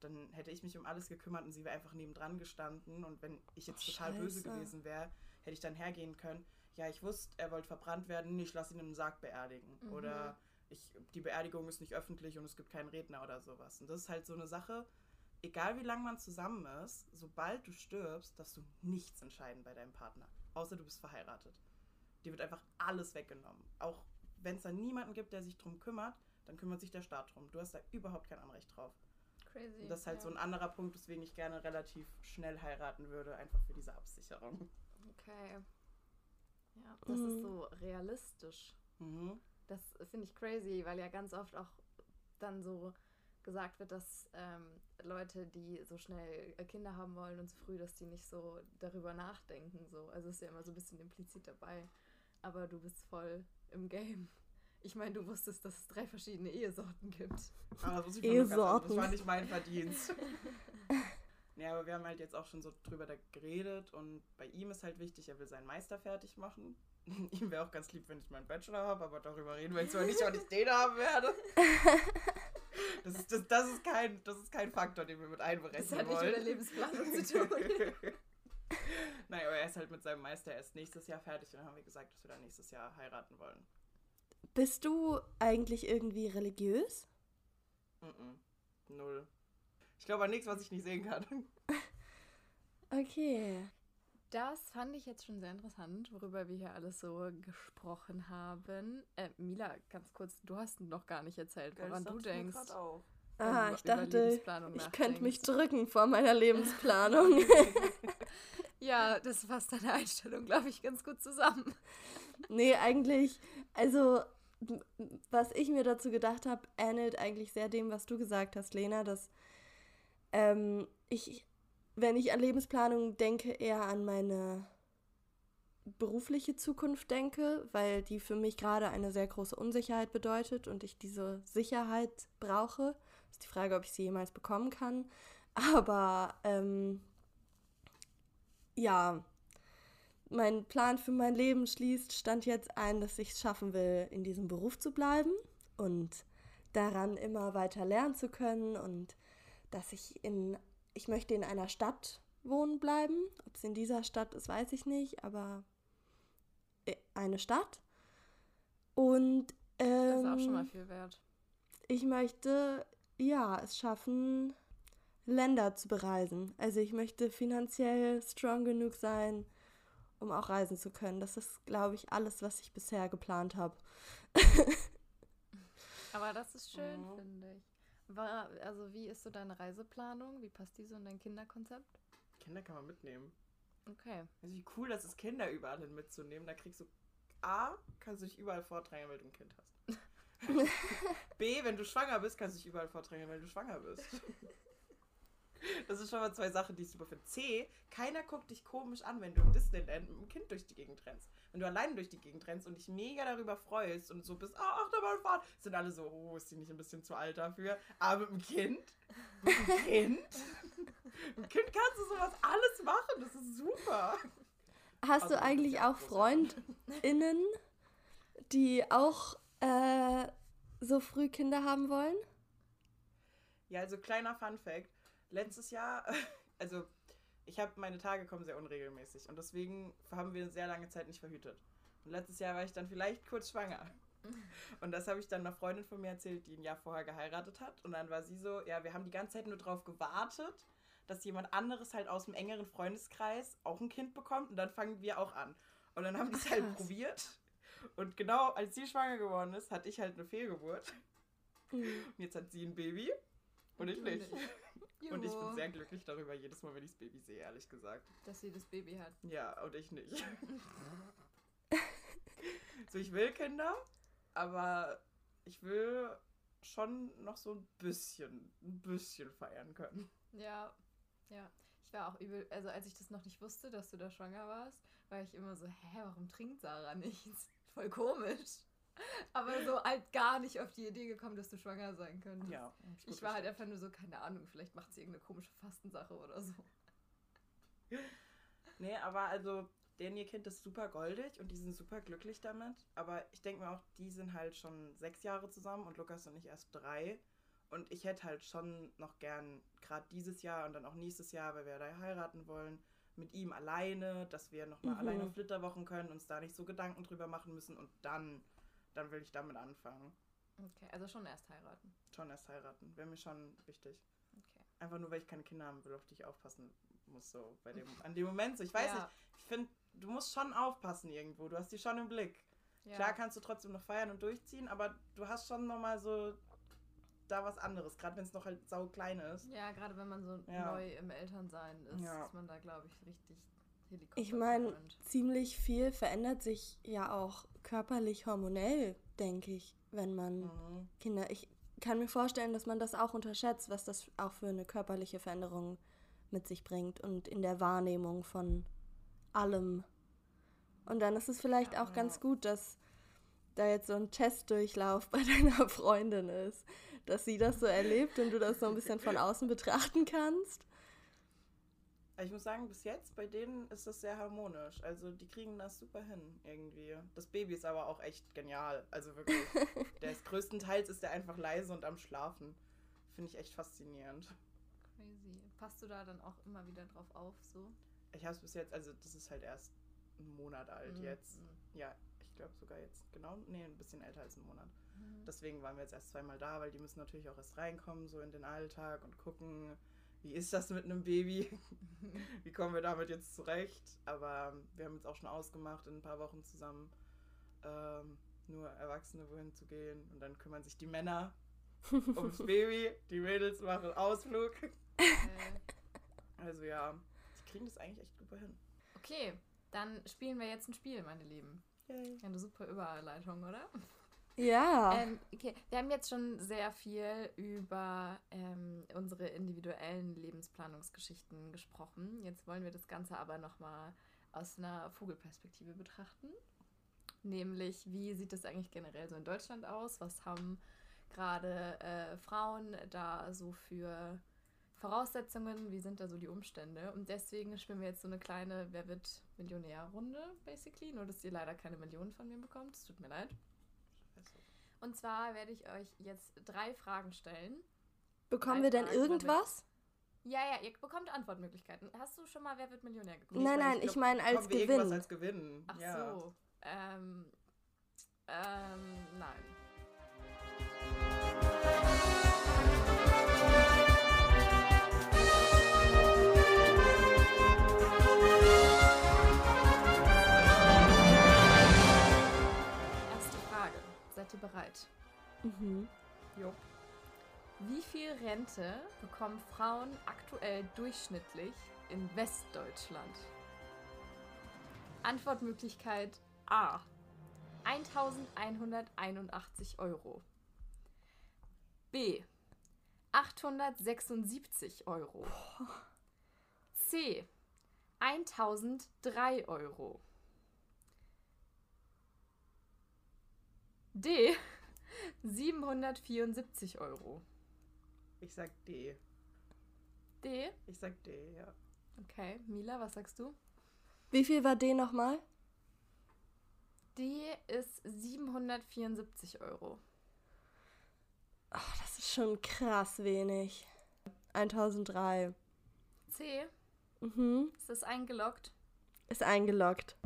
Dann hätte ich mich um alles gekümmert und sie wäre einfach nebendran gestanden. Und wenn ich jetzt Oh, total böse Scheiße. gewesen wäre, hätte ich dann hergehen können. Ja, ich wusste, er wollte verbrannt werden, ich lasse ihn im Sarg beerdigen. Mhm. Oder ich, die Beerdigung ist nicht öffentlich und es gibt keinen Redner oder sowas. Und das ist halt so eine Sache, egal wie lange man zusammen ist, sobald du stirbst, darfst du nichts entscheiden bei deinem Partner. Außer du bist verheiratet. Dir wird einfach alles weggenommen. Auch wenn es da niemanden gibt, der sich drum kümmert, dann kümmert sich der Staat drum. Du hast da überhaupt kein Anrecht drauf. Crazy. Und das ist halt ja. so ein anderer Punkt, weswegen ich gerne relativ schnell heiraten würde, einfach für diese Absicherung. Okay. Ja, das Mhm. ist so realistisch. Mhm. Das finde ich crazy, weil ja ganz oft auch dann so gesagt wird, dass ähm, Leute, die so schnell äh, Kinder haben wollen und so früh, dass die nicht so darüber nachdenken. So. Also ist ja immer so ein bisschen implizit dabei. Aber du bist voll im Game. Ich meine, du wusstest, dass es drei verschiedene Ehesorten gibt. Aber das. Ehesorten. das war nicht mein Verdienst. ja, aber wir haben halt jetzt auch schon so drüber da geredet und bei ihm ist halt wichtig, er will seinen Meister fertig machen. ihm wäre auch ganz lieb, wenn ich meinen Bachelor habe, aber darüber reden wir jetzt mal nicht, wann ich den haben werde. Das ist, das, das, ist kein, das ist kein Faktor, den wir mit einberechnen Das hat nicht wollen. mit der Lebensplanung zu tun. Nein, aber er ist halt mit seinem Meister erst nächstes Jahr fertig und dann haben wir gesagt, dass wir dann nächstes Jahr heiraten wollen. Bist du eigentlich irgendwie religiös? Mhm. Null. Ich glaube an nichts, was ich nicht sehen kann. Okay. Das fand ich jetzt schon sehr interessant, worüber wir hier alles so gesprochen haben. Äh, Mila, ganz kurz, du hast noch gar nicht erzählt, woran du denkst. Auch. Ah, ich dachte, ich könnte mich drücken vor meiner Lebensplanung. Ja, das fasst deine Einstellung, glaube ich, ganz gut zusammen. nee, eigentlich, also was ich mir dazu gedacht habe, ähnelt eigentlich sehr dem, was du gesagt hast, Lena, dass ähm, ich, wenn ich an Lebensplanung denke, eher an meine berufliche Zukunft denke, weil die für mich gerade eine sehr große Unsicherheit bedeutet und ich diese Sicherheit brauche. Ist die Frage, ob ich sie jemals bekommen kann. Aber ähm, ja, mein Plan für mein Leben schließt, stand jetzt ein, dass ich es schaffen will, in diesem Beruf zu bleiben und daran immer weiter lernen zu können und dass ich in, ich möchte in einer Stadt wohnen bleiben. Ob es in dieser Stadt ist, weiß ich nicht, aber äh, eine Stadt. Und Das ist auch schon mal ähm, viel wert. ich möchte ja es schaffen, Länder zu bereisen. Also ich möchte finanziell strong genug sein, um auch reisen zu können. Das ist, glaube ich, alles, was ich bisher geplant habe. Aber das ist schön, Mhm. finde ich. War, also wie ist so deine Reiseplanung? Wie passt die so in dein Kinderkonzept? Kinder kann man mitnehmen. Okay. Also wie cool das ist, Kinder überall hin mitzunehmen. Da kriegst du A, kannst du dich überall vordrängen, weil du ein Kind hast. B, wenn du schwanger bist, kannst du dich überall vordrängen, weil du schwanger bist. Das ist schon mal zwei Sachen, die ich super finde. C, keiner guckt dich komisch an, wenn du im Disneyland mit einem Kind durch die Gegend rennst. Wenn du alleine durch die Gegend rennst und dich mega darüber freust und so bist, ah, Achterbahnfahrt, sind alle so, oh, ist die nicht ein bisschen zu alt dafür? Aber mit dem Kind, mit dem Kind, mit dem Kind kannst du sowas alles machen, das ist super. Hast Also, du eigentlich auch. FreundInnen, die auch äh, so früh Kinder haben wollen? Ja, also kleiner Fun Fact. Letztes Jahr, also ich habe meine Tage kommen sehr unregelmäßig und deswegen haben wir eine sehr lange Zeit nicht verhütet. Und letztes Jahr war ich dann vielleicht kurz schwanger. Und das habe ich dann einer Freundin von mir erzählt, die ein Jahr vorher geheiratet hat. Und dann war sie so, ja, wir haben die ganze Zeit nur drauf gewartet, dass jemand anderes halt aus dem engeren Freundeskreis auch ein Kind bekommt und dann fangen wir auch an. Und dann haben die es halt probiert. Und genau als sie schwanger geworden ist, hatte ich halt eine Fehlgeburt. Mhm. Und jetzt hat sie ein Baby und ich nicht. Natürlich. Und ich bin Juhu. sehr glücklich darüber, jedes Mal, wenn ich das Baby sehe, ehrlich gesagt. Dass sie das Baby hat. Ja, und ich nicht. so, ich will Kinder, aber ich will schon noch so ein bisschen, ein bisschen feiern können. Ja, ja. Ich war auch übel, also als ich das noch nicht wusste, dass du da schwanger warst, war ich immer so, hä, warum trinkt Sarah nichts? Voll komisch. Aber so halt gar nicht auf die Idee gekommen, dass du schwanger sein könntest. Ja, gut Ich war halt einfach nur so, keine Ahnung, vielleicht macht sie irgendeine komische Fastensache oder so. Nee, aber also, denen ihr Kind ist super goldig und die sind super glücklich damit. Aber ich denke mir auch, die sind halt schon sechs Jahre zusammen und Lukas und ich erst drei. Und ich hätte halt schon noch gern, gerade dieses Jahr und dann auch nächstes Jahr, weil wir da heiraten wollen, mit ihm alleine, dass wir nochmal Mhm. alleine Flitterwochen können, uns da nicht so Gedanken drüber machen müssen und dann, dann will ich damit anfangen. Okay, also schon erst heiraten. Schon erst heiraten. Wäre mir schon wichtig. Okay. Einfach nur, weil ich keine Kinder haben will, auf die ich aufpassen muss, so bei dem, an dem Moment. So, ich weiß ja, nicht, ich finde, du musst schon aufpassen irgendwo. Du hast die schon im Blick. Ja. Klar kannst du trotzdem noch feiern und durchziehen, aber du hast schon nochmal so da was anderes, gerade wenn es noch halt sau klein ist. Ja, gerade wenn man so Ja. neu im Elternsein ist, Ja. ist man da, glaube ich, richtig Helikopter. Ich meine, ziemlich viel verändert sich ja auch körperlich hormonell, denke ich, wenn man Mhm. Kinder. Ich kann mir vorstellen, dass man das auch unterschätzt, was das auch für eine körperliche Veränderung mit sich bringt und in der Wahrnehmung von allem. Und dann ist es vielleicht Ja. auch ganz gut, dass da jetzt so ein Testdurchlauf bei deiner Freundin ist, dass sie das so erlebt und du das so ein bisschen von außen betrachten kannst. Ich muss sagen, bis jetzt bei denen ist das sehr harmonisch. Also die kriegen das super hin irgendwie. Das Baby ist aber auch echt genial. Also wirklich. der ist größtenteils ist der einfach leise und am Schlafen. Finde ich echt faszinierend. Crazy. Passt du da dann auch immer wieder drauf auf, so? Ich habe es bis jetzt, also das ist halt erst einen Monat alt Mhm. jetzt. Ja, ich glaube sogar jetzt genau, nee, ein bisschen älter als einen Monat. Mhm. Deswegen waren wir jetzt erst zweimal da, weil die müssen natürlich auch erst reinkommen, so in den Alltag und gucken, wie ist das mit einem Baby? wie kommen wir damit jetzt zurecht? Aber wir haben jetzt auch schon ausgemacht, in ein paar Wochen zusammen ähm, nur Erwachsene wohin zu gehen und dann kümmern sich die Männer ums Baby, die Mädels machen Ausflug. Also ja, die kriegen das eigentlich echt super hin. okay, dann spielen wir jetzt ein Spiel, meine Lieben. Yay. Eine super Überleitung, oder? Ja. Ähm, okay, wir haben jetzt schon sehr viel über ähm, unsere individuellen Lebensplanungsgeschichten gesprochen. Jetzt wollen wir das Ganze aber nochmal aus einer Vogelperspektive betrachten. Nämlich, wie sieht es eigentlich generell so in Deutschland aus? Was haben gerade äh, Frauen da so für Voraussetzungen? Wie sind da so die Umstände? Und deswegen spielen wir jetzt so eine kleine Wer wird Millionär-Runde, basically. Nur, dass ihr leider keine Millionen von mir bekommt. Es tut mir leid. Und zwar werde ich euch jetzt drei Fragen stellen. Bekommen drei wir denn Fragen, wir- irgendwas? Ja, ja, ihr bekommt Antwortmöglichkeiten. Hast du schon mal Wer wird Millionär geguckt? Nein, nein, glaub, ich meine als Gewinn. als Gewinn. Ach ja. so. Ähm, ähm, nein. Ihr bereit? Mhm. Jo. Wie viel Rente bekommen Frauen aktuell durchschnittlich in Westdeutschland? Antwortmöglichkeit A. 1181 Euro. B. 876 Euro. C. 1003 Euro. D. 774 Euro. Ich sag D. D. Ich sag D, ja. Okay, Mila, was sagst du? Wie viel war D nochmal? D ist 774 Euro. Ach, das ist schon krass wenig. 1003. C. Mhm. Ist das eingeloggt? Ist eingeloggt.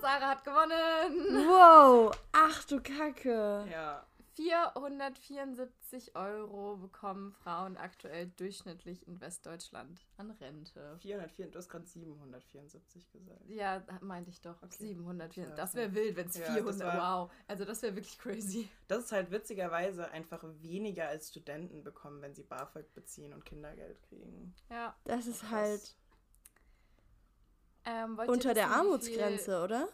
Sarah hat gewonnen. Wow. Ach du Kacke. Ja. 474 Euro bekommen Frauen aktuell durchschnittlich in Westdeutschland an Rente. 404, du hast gerade 774 gesagt. Ja, meinte ich doch. Okay. 704. Ja, Das wäre wild, wenn es Ja, das 400. war- Wow. Also das wäre wirklich crazy. Das ist halt witzigerweise einfach weniger als Studenten bekommen, wenn sie BAföG beziehen und Kindergeld kriegen. Ja. Das ist halt Ähm, unter der Armutsgrenze, oder?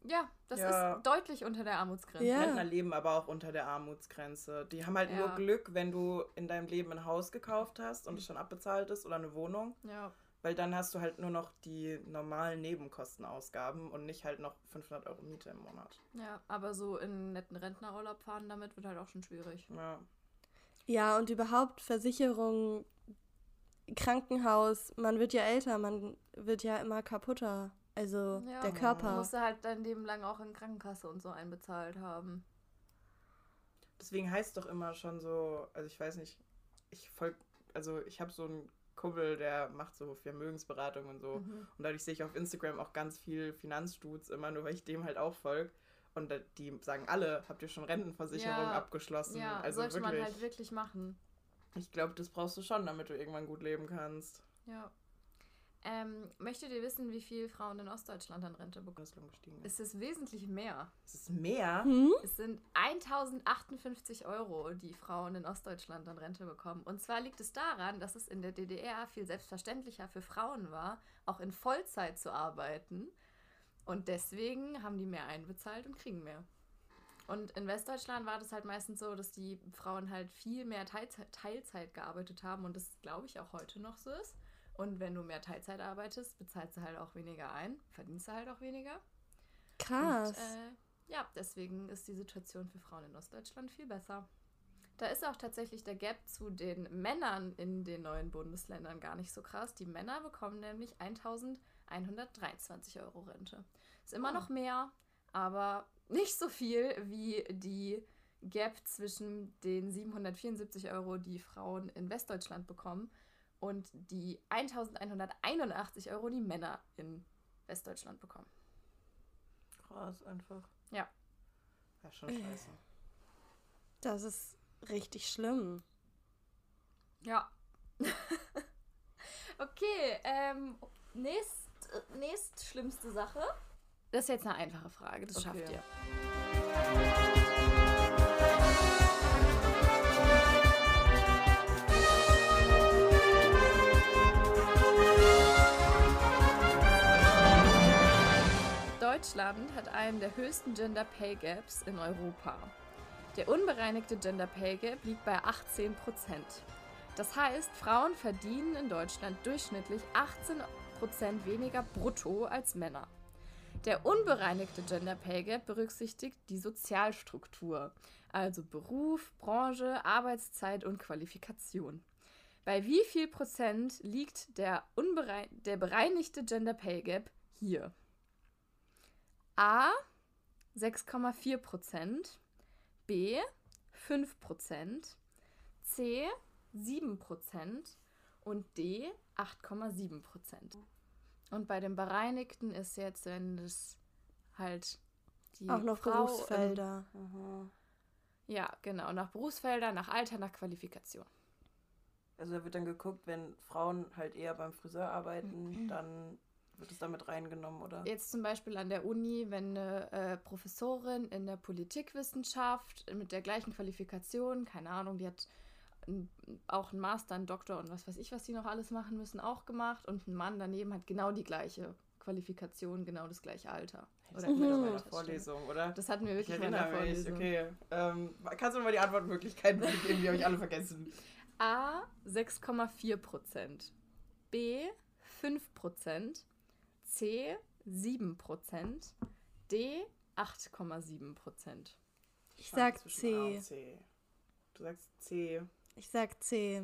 Viel... Ja, das Ja. ist deutlich unter der Armutsgrenze. Ja. Rentner leben aber auch unter der Armutsgrenze. Die haben halt nur Ja. Glück, wenn du in deinem Leben ein Haus gekauft hast und es schon abbezahlt ist oder eine Wohnung. Ja. Weil dann hast du halt nur noch die normalen Nebenkostenausgaben und nicht halt noch 500 Euro Miete im Monat. Ja, aber so in einen netten Rentnerurlaub fahren damit wird halt auch schon schwierig. Ja. Ja, und überhaupt Versicherung, Krankenhaus, man wird ja älter, man wird ja immer kaputter. Also Ja. der Körper. musst du halt dein Leben lang auch in Krankenkasse und so einbezahlt haben. Deswegen heißt doch immer schon so, also ich weiß nicht, ich folg, also ich habe so einen Kumpel, der macht so Vermögensberatung und so. Mhm. Und dadurch sehe ich auf Instagram auch ganz viel Finanzstuds, immer nur weil ich dem halt auch folge. Und die sagen alle, habt ihr schon Rentenversicherung Ja. abgeschlossen? Ja, also sollte wirklich. man halt wirklich machen. Ich glaube, das brauchst du schon, damit du irgendwann gut leben kannst. Ja. Ähm, möchtet ihr wissen, wie viel Frauen in Ostdeutschland an Rente bekommen? Es ist wesentlich mehr. Es ist mehr. Hm? Es sind 1058 Euro, die Frauen in Ostdeutschland an Rente bekommen. Und zwar liegt es daran, dass es in der DDR viel selbstverständlicher für Frauen war, auch in Vollzeit zu arbeiten. Und deswegen haben die mehr einbezahlt und kriegen mehr. Und in Westdeutschland war das halt meistens so, dass die Frauen halt viel mehr Teilzeit, Teilzeit gearbeitet haben und das glaube ich auch heute noch so ist. Und wenn du mehr Teilzeit arbeitest, bezahlst du halt auch weniger ein, verdienst du halt auch weniger. Krass. Und, äh, ja, deswegen ist die Situation für Frauen in Ostdeutschland viel besser. Da ist auch tatsächlich der Gap zu den Männern in den neuen Bundesländern gar nicht so krass. Die Männer bekommen nämlich 1123 Euro Rente. Ist immer Ah. noch mehr, aber nicht so viel wie die Gap zwischen den 774 Euro, die Frauen in Westdeutschland bekommen, und die 1181 Euro, die Männer in Westdeutschland bekommen. Krass, einfach. Ja. Ja, schon scheiße. das ist richtig schlimm. Ja. okay, ähm, nächst, äh, nächst schlimmste Sache. Das ist jetzt eine einfache Frage, das Okay. schafft ihr. Deutschland hat einen der höchsten Gender Pay Gaps in Europa. Der unbereinigte Gender Pay Gap liegt bei 18 Prozent. Das heißt, Frauen verdienen in Deutschland durchschnittlich 18 Prozent weniger brutto als Männer. Der unbereinigte Gender Pay Gap berücksichtigt die Sozialstruktur, also Beruf, Branche, Arbeitszeit und Qualifikation. Bei wie viel Prozent liegt der, unberei der bereinigte Gender Pay Gap hier? A 6,4 Prozent, B 5 Prozent, C 7 Prozent und D 8,7 Prozent. Und bei dem Bereinigten ist jetzt, wenn es halt die Auch noch Frau Berufsfelder. Aha. In, ja, genau, nach Berufsfelder, nach Alter, nach Qualifikation. Also da wird dann geguckt, wenn Frauen halt eher beim Friseur arbeiten, dann wird es damit reingenommen, oder? Jetzt zum Beispiel an der Uni, wenn eine äh, Professorin in der Politikwissenschaft mit der gleichen Qualifikation, keine Ahnung, die hat auch einen Master, einen Doktor und was weiß ich, was die noch alles machen müssen, auch gemacht und ein Mann daneben hat genau die gleiche Qualifikation genau das gleiche Alter. Das Oder in feststellen. Vorlesung, oder? Das hatten wir Ich wirklich in der erinnere mich, Vorlesung. okay. Ähm, kannst du mir mal die Antwortmöglichkeiten geben? Die habe ich alle vergessen. A 6,4%, B 5%, C 7%, D 8,7%. Ich sag Zwischen A C. C. Du sagst C. Ich sag C.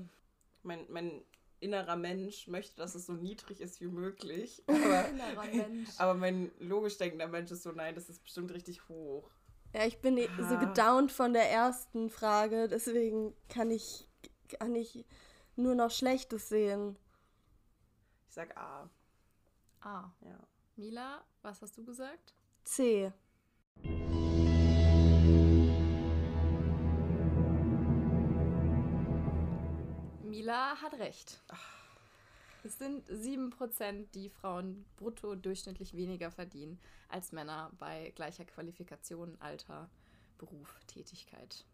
Mein, mein innerer Mensch möchte, dass es so niedrig ist wie möglich. Aber, Innerer Mensch. aber mein logisch denkender Mensch ist so, nein, das ist bestimmt richtig hoch. Ja, ich bin so Ah. gedownt von der ersten Frage, deswegen kann ich, kann ich nur noch Schlechtes sehen. Ich sag A. A. Ja. Mila, was hast du gesagt? C. Mila hat recht. Es sind 7%, die Frauen brutto durchschnittlich weniger verdienen als Männer bei gleicher Qualifikation, Alter, Beruf, Tätigkeit.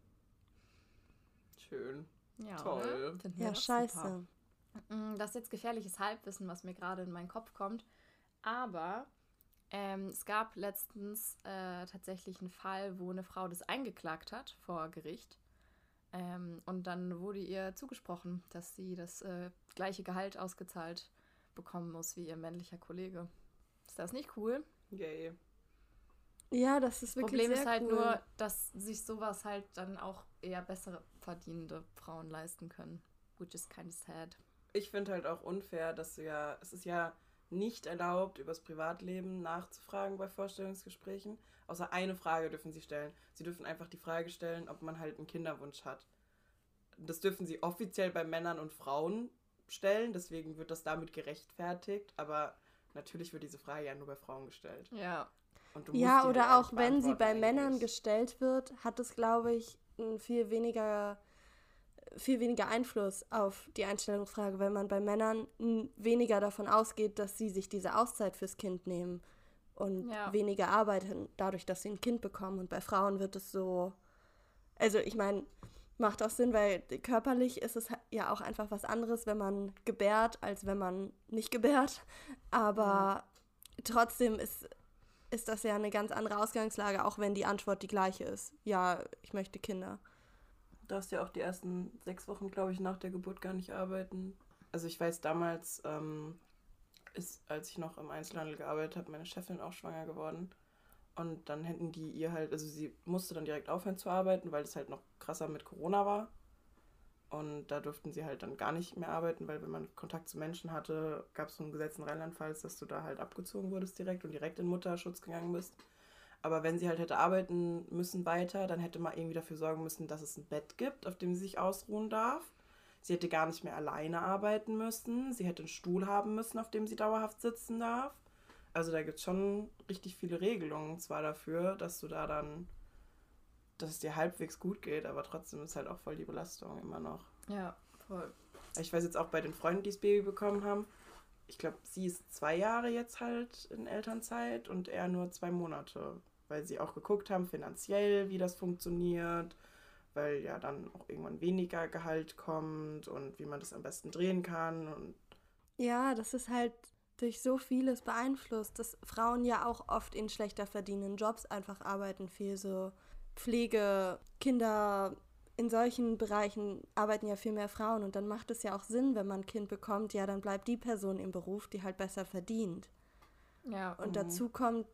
Schön. Ja, Toll. Wir Ja, scheiße. super. Mm, Das ist jetzt gefährliches Halbwissen, was mir gerade in meinen Kopf kommt. Aber ähm, es gab letztens äh, tatsächlich einen Fall, wo eine Frau das eingeklagt hat vor Gericht. Ähm, und dann wurde ihr zugesprochen, dass sie das äh, gleiche Gehalt ausgezahlt bekommen muss wie ihr männlicher Kollege. Ist das nicht cool? Yay. Ja, das ist wirklich Problem sehr ist halt cool. nur, dass sich sowas halt dann auch eher bessere verdienende Frauen leisten können. Which is kind of sad. Ich finde halt auch unfair, dass du ja, es ist ja nicht erlaubt, übers Privatleben nachzufragen bei Vorstellungsgesprächen. Außer eine Frage dürfen sie stellen. Sie dürfen einfach die Frage stellen, ob man halt einen Kinderwunsch hat. Das dürfen sie offiziell bei Männern und Frauen stellen, deswegen wird das damit gerechtfertigt, aber natürlich wird diese Frage ja nur bei Frauen gestellt. Ja, Und du musst Ja, oder halt auch wenn sie bei Männern gestellt wird, hat es, glaube ich, einen viel weniger, viel weniger Einfluss auf die Einstellungsfrage, wenn man bei Männern weniger davon ausgeht, dass sie sich diese Auszeit fürs Kind nehmen und Ja. weniger arbeiten, dadurch, dass sie ein Kind bekommen. Und bei Frauen wird es so, also ich meine, macht auch Sinn, weil körperlich ist es ja auch einfach was anderes, wenn man gebärt, als wenn man nicht gebärt. Aber trotzdem ist ist das ja eine ganz andere Ausgangslage, auch wenn die Antwort die gleiche ist. Ja, ich möchte Kinder. Darfst ja auch die ersten sechs Wochen, glaube ich, nach der Geburt gar nicht arbeiten. Also ich weiß, damals ähm, ist, als ich noch im Einzelhandel gearbeitet habe, meine Chefin auch schwanger geworden. Und dann hätten die ihr halt, also sie musste dann direkt aufhören zu arbeiten, weil es halt noch krasser mit Corona war. Und da durften sie halt dann gar nicht mehr arbeiten, weil wenn man Kontakt zu Menschen hatte, gab es so ein Gesetz in Rheinland-Pfalz, dass du da halt abgezogen wurdest direkt und direkt in Mutterschutz gegangen bist. Aber wenn sie halt hätte arbeiten müssen weiter, dann hätte man irgendwie dafür sorgen müssen, dass es ein Bett gibt, auf dem sie sich ausruhen darf. Sie hätte gar nicht mehr alleine arbeiten müssen. Sie hätte einen Stuhl haben müssen, auf dem sie dauerhaft sitzen darf. Also da gibt es schon richtig viele Regelungen zwar dafür, dass du da dann, dass es dir halbwegs gut geht, aber trotzdem ist halt auch voll die Belastung immer noch. ja, voll. Ich weiß jetzt auch bei den Freunden, die das Baby bekommen haben, ich glaube, sie ist zwei Jahre jetzt halt in Elternzeit und er nur zwei Monate, weil sie auch geguckt haben, finanziell, wie das funktioniert, weil ja dann auch irgendwann weniger Gehalt kommt und wie man das am besten drehen kann. Und Ja, das ist halt durch so vieles beeinflusst, dass Frauen ja auch oft in schlechter verdienenden Jobs einfach arbeiten, viel so Pflege, Kinder, in solchen Bereichen arbeiten ja viel mehr Frauen und dann macht es ja auch Sinn, wenn man ein Kind bekommt, ja, dann bleibt die Person im Beruf, die halt besser verdient. Ja, Und Mhm. dazu kommt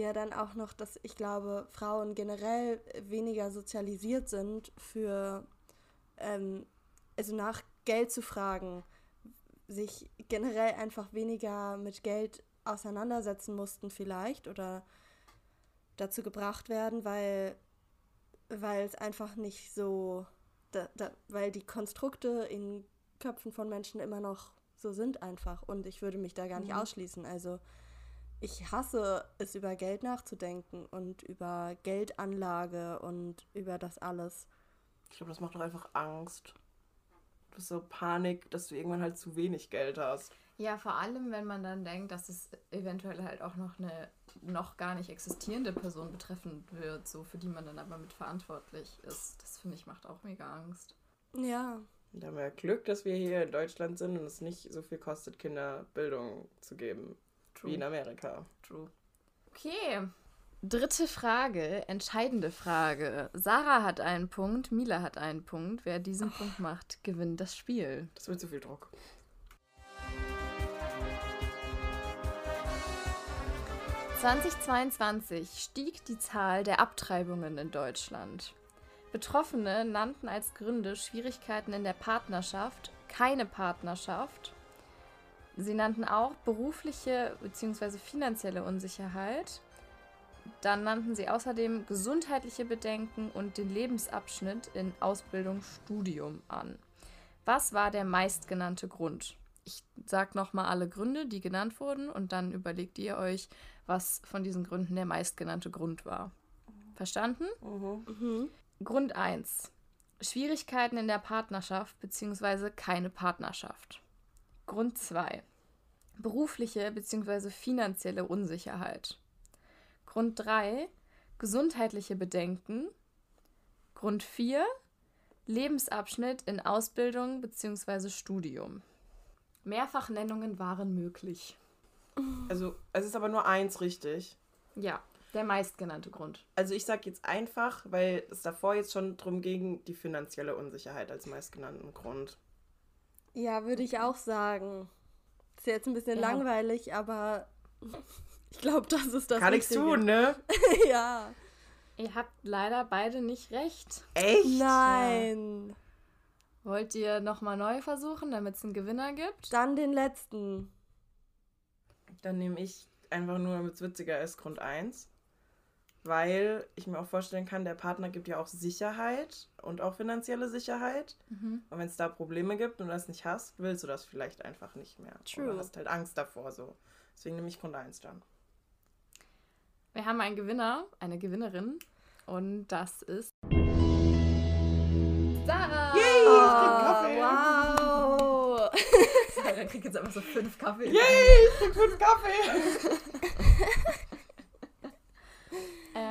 ja dann auch noch, dass ich glaube, Frauen generell weniger sozialisiert sind für, ähm, also nach Geld zu fragen, sich generell einfach weniger mit Geld auseinandersetzen mussten vielleicht oder dazu gebracht werden, weil, weil es einfach nicht so, da, da, weil die Konstrukte in Köpfen von Menschen immer noch so sind einfach und ich würde mich da gar nicht Mhm. ausschließen. Also ich hasse es, über Geld nachzudenken und über Geldanlage und über das alles. ich glaube, das macht doch einfach Angst. Du hast so Panik, dass du irgendwann halt zu wenig Geld hast. Ja, vor allem, wenn man dann denkt, dass es eventuell halt auch noch eine noch gar nicht existierende Person betreffen wird, so für die man dann aber mit verantwortlich ist. Das finde ich macht auch mega Angst. Ja, Da haben wir Glück, dass wir hier in Deutschland sind und es nicht so viel kostet, Kinderbildung zu geben. Wie in Amerika. True. Okay. Dritte Frage, entscheidende Frage. Sarah hat einen Punkt, Mila hat einen Punkt. Wer diesen Punkt macht, gewinnt das Spiel. Das wird zu viel Druck. 2022 stieg die Zahl der Abtreibungen in Deutschland. Betroffene nannten als Gründe Schwierigkeiten in der Partnerschaft, keine Partnerschaft. Sie nannten auch berufliche bzw. finanzielle Unsicherheit. Dann nannten sie außerdem gesundheitliche Bedenken und den Lebensabschnitt in Ausbildung, Studium an. Was war der meistgenannte Grund? Ich sage nochmal alle Gründe, die genannt wurden, und dann überlegt ihr euch, was von diesen Gründen der meistgenannte Grund war. Verstanden? Mhm. Grund 1. Schwierigkeiten in der Partnerschaft bzw. keine Partnerschaft. Grund 2. Berufliche bzw. finanzielle Unsicherheit. Grund 3. Gesundheitliche Bedenken. Grund 4. Lebensabschnitt in Ausbildung bzw. Studium. Mehrfachnennungen waren möglich. Also, es ist aber nur eins richtig. Ja, der meistgenannte Grund. Also ich sage jetzt einfach, weil es davor jetzt schon drum ging, die finanzielle Unsicherheit als meistgenannten Grund. Ja, würde ich auch sagen. Ist jetzt ein bisschen Ja. langweilig, aber ich glaube, das ist das Kann nichts tun, ne? ja. Ihr habt leider beide nicht recht. Echt? Nein. Wollt ihr nochmal neu versuchen, damit es einen Gewinner gibt? Dann den letzten. Dann nehme ich einfach nur, damit es witziger ist, Grund 1. Weil ich mir auch vorstellen kann, der Partner gibt ja auch Sicherheit und auch finanzielle Sicherheit. Mhm. Und wenn es da Probleme gibt und du das nicht hast, willst du das vielleicht einfach nicht mehr. True. Oder hast halt Angst davor so. Deswegen nehme ich Grund 1 dann. Wir haben einen Gewinner, eine Gewinnerin. Und das ist. Sarah! Yay, Kaffee. wow. Sarah kriegt jetzt einfach so fünf Kaffee. Yay, ich krieg fünf Kaffee.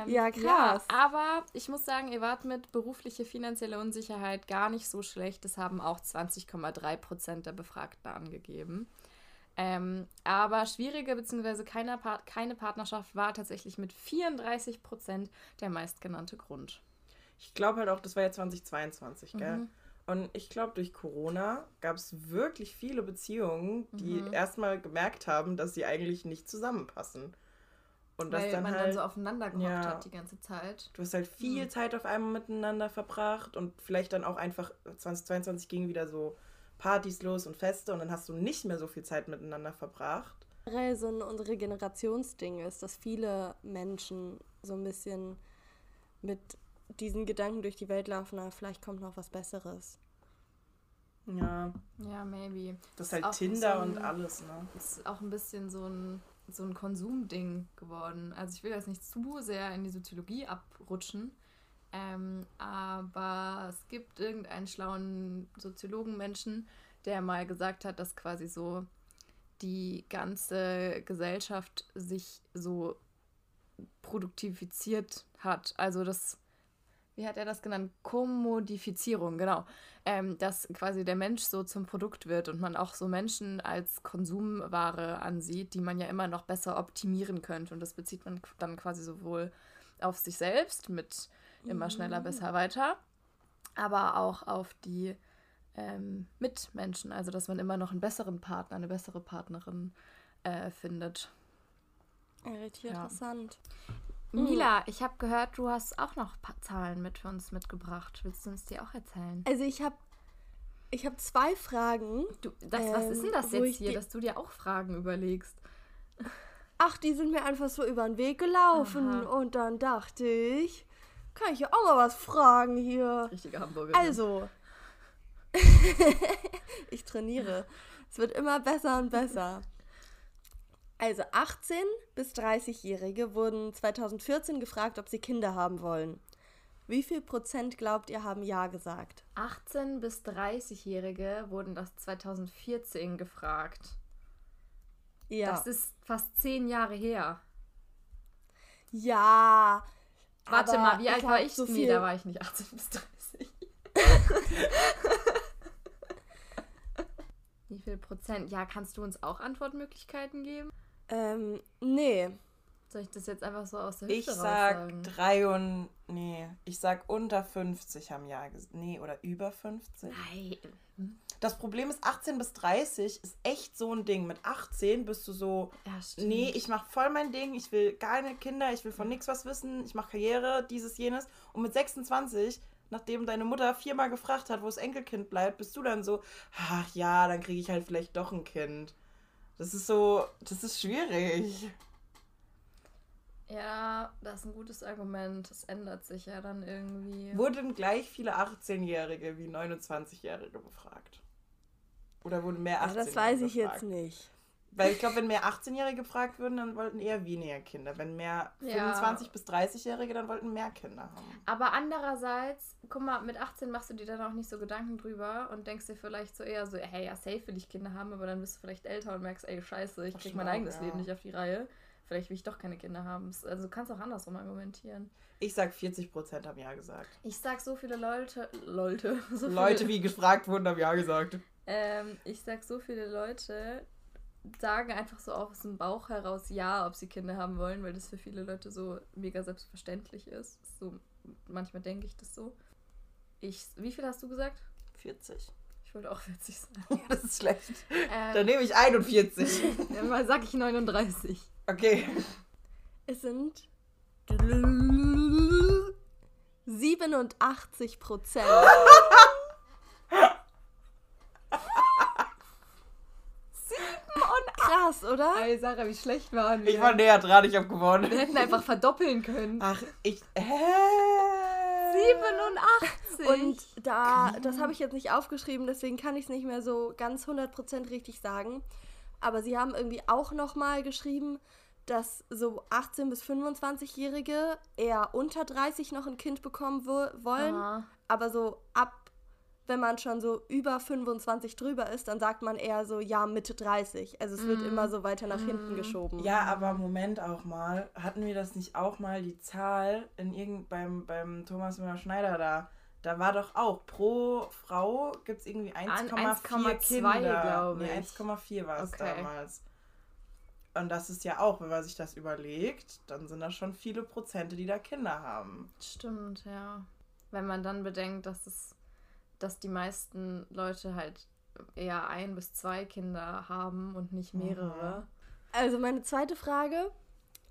Ähm, Ja, krass. Ja, aber ich muss sagen, ihr wart mit berufliche finanzielle Unsicherheit gar nicht so schlecht. Das haben auch 20,3 Prozent der Befragten angegeben. Ähm, aber schwierige bzw. Keine, Part keine Partnerschaft war tatsächlich mit 34 Prozent der meistgenannte Grund. Ich glaube halt auch, das war ja 2022, gell? Mhm. Und ich glaube, durch Corona gab es wirklich viele Beziehungen, die Mhm. erstmal gemerkt haben, dass sie eigentlich nicht zusammenpassen. Und das Weil dann man halt, dann so aufeinander gehockt ja. hat die ganze Zeit. du hast halt viel Mhm. Zeit auf einmal miteinander verbracht und vielleicht dann auch einfach 2022 ging wieder so Partys los und Feste und dann hast du nicht mehr so viel Zeit miteinander verbracht. Generell so ein unsere Generationsding ist, dass viele Menschen so ein bisschen mit diesen Gedanken durch die Welt laufen, na, vielleicht kommt noch was Besseres. Ja, Ja, maybe. das ist halt Tinder so ein- und alles, ne? ist auch ein bisschen so ein, so ein Konsumding geworden. Also ich will jetzt nicht zu sehr in die Soziologie abrutschen, ähm, aber es gibt irgendeinen schlauen Soziologenmenschen, der mal gesagt hat, dass quasi so die ganze Gesellschaft sich so produktiviziert hat. Also das, wie hat er das genannt? Kommodifizierung, genau ähm, dass quasi der Mensch so zum Produkt wird und man auch so Menschen als Konsumware ansieht, die man ja immer noch besser optimieren könnte. Und das bezieht man dann quasi sowohl auf sich selbst mit immer schneller, besser, weiter, aber auch auf die ähm, Mitmenschen. Also, dass man immer noch einen besseren Partner, eine bessere Partnerin äh, findet. Richtig Ja. interessant. Mila, ich habe gehört, du hast auch noch ein paar Zahlen mit für uns mitgebracht. Willst du uns die auch erzählen? Also ich habe ich hab zwei Fragen. Du, das, was ist denn das Ähm, wo jetzt hier, dass du dir auch Fragen überlegst? Ach, die sind mir einfach so über den Weg gelaufen Aha. und dann dachte ich, kann ich ja auch mal was fragen hier. Richtige Hamburger. Also, ich trainiere. Es wird immer besser und besser. Also 18 bis 30-Jährige wurden 2014 gefragt, ob sie Kinder haben wollen. Wie viel Prozent glaubt ihr haben Ja gesagt? 18 bis 30-Jährige wurden das 2014 gefragt. Ja. Das ist fast zehn Jahre her. ja. Warte mal, wie alt war ich? So nee, viel, da war ich nicht 18 bis 30. wie viel Prozent? Ja, kannst du uns auch Antwortmöglichkeiten geben? Ähm, nee. Soll ich das jetzt einfach so aus der Hüfte Ich sag drei und. Nee, ich sag unter 50 haben Ja gesagt. Nee, oder über 50. Nein. Das Problem ist, 18 bis 30 ist echt so ein Ding. Mit 18 bist du so, Ja, stimmt. nee, ich mach voll mein Ding, ich will keine Kinder, ich will von nichts was wissen, ich mach Karriere, dieses, jenes. Und mit 26, nachdem deine Mutter viermal gefragt hat, wo das Enkelkind bleibt, bist du dann so, ach ja, dann kriege ich halt vielleicht doch ein Kind. Das ist so, das ist schwierig. Ja, das ist ein gutes Argument. Das ändert sich ja dann irgendwie. Wurden gleich viele 18-Jährige wie 29-Jährige befragt? Oder wurden mehr Ja, 18-Jährige das weiß ich befragt? jetzt nicht. Weil ich glaube, wenn mehr 18-Jährige gefragt würden, dann wollten eher weniger Kinder. Wenn mehr Ja. 25- bis 30-Jährige, dann wollten mehr Kinder haben. Aber andererseits, guck mal, mit 18 machst du dir dann auch nicht so Gedanken drüber und denkst dir vielleicht so eher so, hey, ja, safe will ich Kinder haben, aber dann bist du vielleicht älter und merkst, ey, scheiße, ich Das krieg mein eigenes ja. Leben nicht auf die Reihe. Vielleicht will ich doch keine Kinder haben. Also du kannst auch andersrum argumentieren. Ich sag 40% haben Ja gesagt. Ich sag so viele Leute, Leute, so Leute, viele, wie gefragt wurden, haben Ja gesagt. ähm, ich sag so viele Leute sagen einfach so aus dem Bauch heraus ja, ob sie Kinder haben wollen, weil das für viele Leute so mega selbstverständlich ist. So manchmal denke ich das so. Ich, wie viel hast du gesagt? 40. Ich wollte auch 40 sagen. Das ist schlecht. Dann Ähm, nehme ich 41. mal sag ich 39. Okay. Es sind 87 Prozent. Krass, oder? Hey Sarah, wie schlecht waren wir? Ich war näher dran, ich habe gewonnen. wir hätten einfach verdoppeln können. Ach, ich. Hä? 87. Und da, das habe ich jetzt nicht aufgeschrieben, deswegen kann ich es nicht mehr so ganz 100% richtig sagen. Aber sie haben irgendwie auch nochmal geschrieben, dass so 18- bis 25-Jährige eher unter 30 noch ein Kind bekommen wo wollen. Aha. Aber so ab, wenn man schon so über 25 drüber ist, dann sagt man eher so, ja, Mitte 30. Also es wird Mm. immer so weiter nach hinten geschoben. Ja, aber Moment auch mal. Hatten wir das nicht auch mal, die Zahl in irgend, beim, beim Thomas Müller Schneider da? Da war doch auch pro Frau gibt es irgendwie 1,4 1,2, Kinder. glaub Nee, ich. 1,4 war es Okay. damals. Und das ist ja auch, wenn man sich das überlegt, dann sind das schon viele Prozente, die da Kinder haben. Stimmt, ja. Wenn man dann bedenkt, dass es, dass die meisten Leute halt eher ein bis zwei Kinder haben und nicht mehrere. Also meine zweite Frage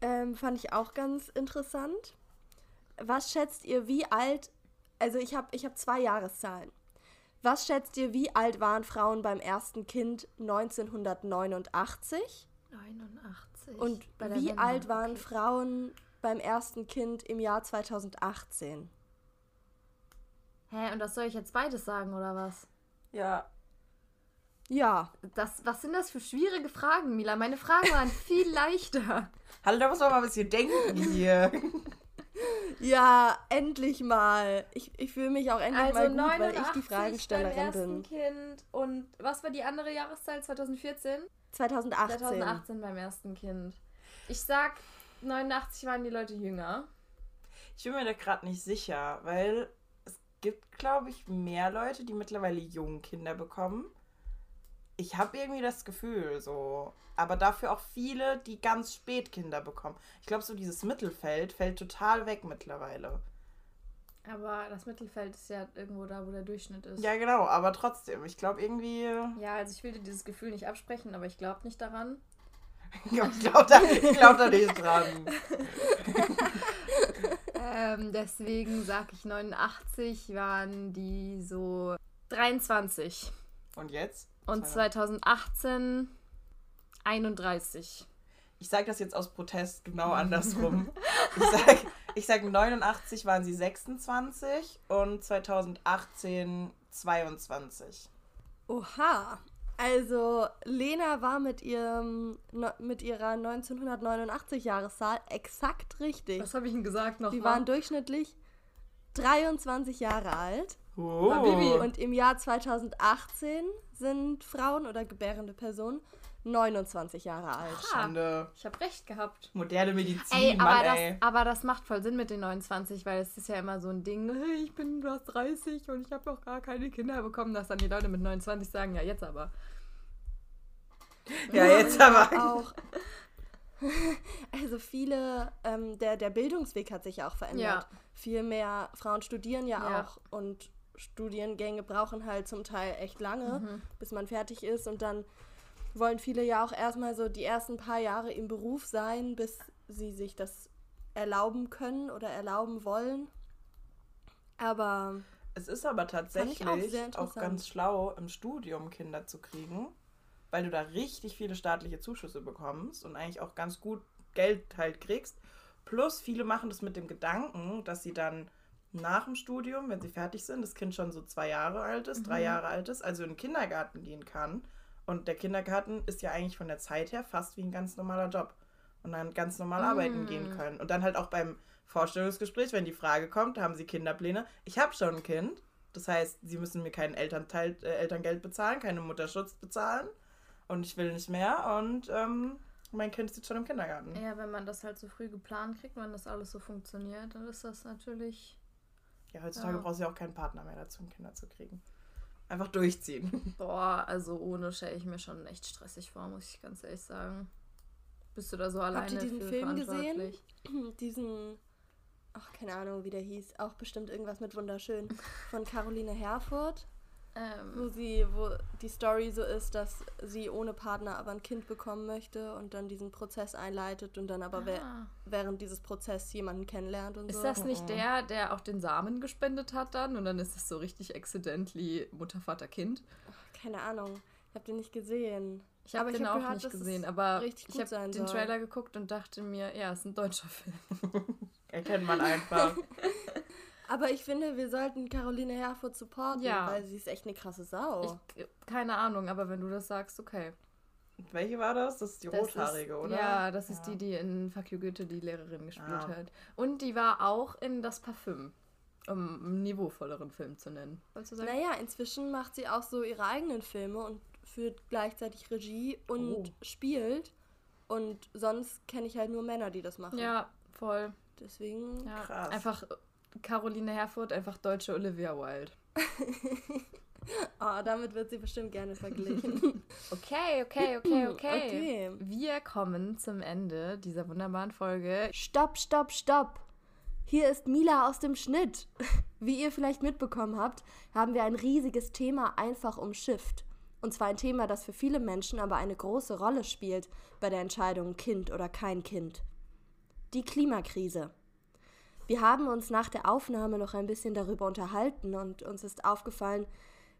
ähm, fand ich auch ganz interessant. Was schätzt ihr, wie alt, also ich habe ich hab zwei Jahreszahlen. Was schätzt ihr, wie alt waren Frauen beim ersten Kind 1989? 89. Und wie Wende, alt waren okay. Frauen beim ersten Kind im Jahr 2018? Hä, und das soll ich jetzt beides sagen, oder was? Ja. Ja, Das, was sind das für schwierige Fragen, Mila? Meine Fragen waren viel leichter. Hallo, da muss man mal ein bisschen denken hier. ja, endlich mal. Ich, ich fühle mich auch endlich Also mal gut, weil 89 ich die beim Fragestellerin ersten bin. Kind und was war die andere Jahreszahl? 2014? 2018. 2018 beim ersten Kind. Ich sag, 89 waren die Leute jünger. Ich bin mir da gerade nicht sicher, weil gibt, glaube ich, mehr Leute, die mittlerweile jungen Kinder bekommen. Ich habe irgendwie das Gefühl so. Aber dafür auch viele, die ganz spät Kinder bekommen. Ich glaube, so dieses Mittelfeld fällt total weg mittlerweile. Aber das Mittelfeld ist ja irgendwo da, wo der Durchschnitt ist. Ja, genau, aber trotzdem. Ich glaube irgendwie. Ja, also ich will dir dieses Gefühl nicht absprechen, aber ich glaube nicht daran. Ich glaube da, ich glaub da nicht dran. Ähm, deswegen sag ich 89 waren die so 23. Und jetzt? Und 2018 31. Ich sage das jetzt aus Protest genau andersrum. Ich sag, ich sag 89 waren sie 26 und 2018 22. Oha. Also Lena war mit ihrem mit ihrer 1989 Jahreszahl exakt richtig. Was habe ich denn gesagt noch? Die waren durchschnittlich 23 Jahre alt Oh. Und im Jahr 2018 sind Frauen oder gebärende Personen 29 Jahre alt. Schande. Ich habe recht gehabt. Moderne Medizin, Ey, Mann, aber das, ey. aber das macht voll Sinn mit den 29, weil es ist ja immer so ein Ding, hey, ich bin fast 30 und ich habe noch gar keine Kinder bekommen, dass dann die Leute mit 29 sagen, ja jetzt aber. Ja, jetzt aber. Auch Also viele, ähm, der, der Bildungsweg hat sich ja auch verändert. Ja. Viel mehr Frauen studieren ja, Ja. auch und Studiengänge brauchen halt zum Teil echt lange, Mhm. bis man fertig ist. Und dann wollen viele ja auch erstmal so die ersten paar Jahre im Beruf sein, bis sie sich das erlauben können oder erlauben wollen. Aber Es ist aber ich auch tatsächlich auch, interessant. ganz schlau, im Studium Kinder zu kriegen, weil du da richtig viele staatliche Zuschüsse bekommst und eigentlich auch ganz gut Geld halt kriegst. Plus viele machen das mit dem Gedanken, dass sie dann nach dem Studium, wenn sie fertig sind, das Kind schon so zwei Jahre alt ist, drei Jahre alt ist, also in den Kindergarten gehen kann. Und der Kindergarten ist ja eigentlich von der Zeit her fast wie ein ganz normaler Job. Und dann ganz normal arbeiten gehen können. Und dann halt auch beim Vorstellungsgespräch, wenn die Frage kommt, haben sie Kinderpläne. Ich habe schon ein Kind. Das heißt, sie müssen mir kein Elternteil, äh, Elterngeld bezahlen, keine Mutterschutz bezahlen. Und ich will nicht mehr. Und ähm, mein Kind sitzt schon im Kindergarten. Ja, wenn man das halt so früh geplant kriegt, wenn das alles so funktioniert, dann ist das natürlich. Ja, heutzutage Ja. brauchst du ja auch keinen Partner mehr dazu, um Kinder zu kriegen. Einfach durchziehen. Boah, also ohne stelle ich mir schon echt stressig vor, muss ich ganz ehrlich sagen. Bist du da so alleine Habt ihr diesen für Film gesehen? verantwortlich? diesen, ach keine Ahnung, wie der hieß, auch bestimmt irgendwas mit wunderschön, von Caroline Herfurth, wo Ähm, sie, wo die Story so ist, dass sie ohne Partner aber ein Kind bekommen möchte und dann diesen Prozess einleitet und dann aber ah. während dieses Prozesses jemanden kennenlernt und Ist so. das nicht Mhm. der, der auch den Samen gespendet hat dann? Und dann ist es so richtig accidentally Mutter, Vater, Kind? Keine Ahnung, ich habe den nicht gesehen. Ich habe den hab auch gehört, nicht gesehen, aber richtig ich habe den soll. Trailer geguckt und dachte mir, ja, es ist ein deutscher Film. Erkennt man einfach. Aber ich finde, wir sollten Caroline Herfurth supporten, Ja. weil sie ist echt eine krasse Sau. Ich, keine Ahnung, aber wenn du das sagst, okay. Welche war das? Das ist die Das rothaarige, ist, oder? Ja, das ist Ja. die, die in Fuck You Goethe die Lehrerin gespielt Ah. hat. Und die war auch in Das Parfüm, um einen niveauvolleren Film zu nennen. Wolltest du sagen? Naja, inzwischen macht sie auch so ihre eigenen Filme und führt gleichzeitig Regie und Oh. spielt. Und sonst kenne ich halt nur Männer, die das machen. Ja, voll. Deswegen. Ja, Krass. Einfach Caroline Herfurth, einfach deutsche Olivia Wilde. Ah, damit wird sie bestimmt gerne verglichen. Okay, okay, okay, okay. Okay. Wir kommen zum Ende dieser wunderbaren Folge. stopp, stopp, stopp! Hier ist Mila aus dem Schnitt. Wie ihr vielleicht mitbekommen habt, haben wir ein riesiges Thema einfach umschifft. Und zwar ein Thema, das für viele Menschen aber eine große Rolle spielt bei der Entscheidung Kind oder kein Kind. Die Klimakrise. Wir haben uns nach der Aufnahme noch ein bisschen darüber unterhalten und uns ist aufgefallen,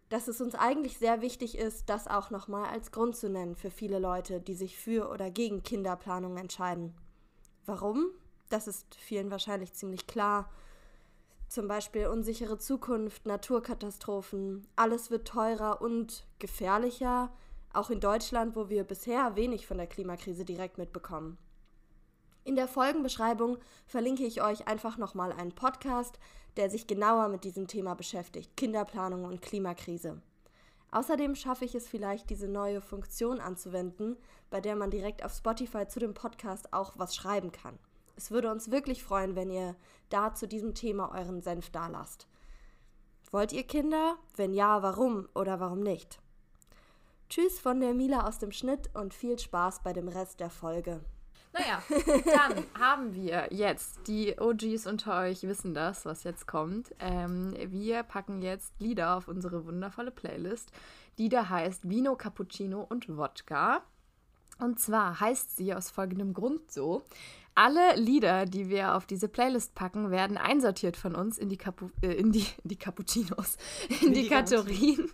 dass es uns eigentlich sehr wichtig ist, das auch nochmal als Grund zu nennen für viele Leute, die sich für oder gegen Kinderplanung entscheiden. Warum? Das ist vielen wahrscheinlich ziemlich klar. Zum Beispiel unsichere Zukunft, Naturkatastrophen, alles wird teurer und gefährlicher, auch in Deutschland, wo wir bisher wenig von der Klimakrise direkt mitbekommen. In der Folgenbeschreibung verlinke ich euch einfach nochmal einen Podcast, der sich genauer mit diesem Thema beschäftigt, Kinderplanung und Klimakrise. Außerdem schaffe ich es vielleicht, diese neue Funktion anzuwenden, bei der man direkt auf Spotify zu dem Podcast auch was schreiben kann. Es würde uns wirklich freuen, wenn ihr da zu diesem Thema euren Senf dalasst. Wollt ihr Kinder? Wenn ja, warum oder warum nicht? Tschüss von der Mila aus dem Schnitt und viel Spaß bei dem Rest der Folge. Naja, dann haben wir jetzt, die OGs unter euch wissen das, was jetzt kommt. Ähm, wir packen jetzt Lieder auf unsere wundervolle Playlist, die da heißt Vino, Cappuccino und Wodka. Und zwar heißt sie aus folgendem Grund so. Alle Lieder, die wir auf diese Playlist packen, werden einsortiert von uns in die, Capu äh, in die, die Cappuccinos, in, In die, die Kategorien,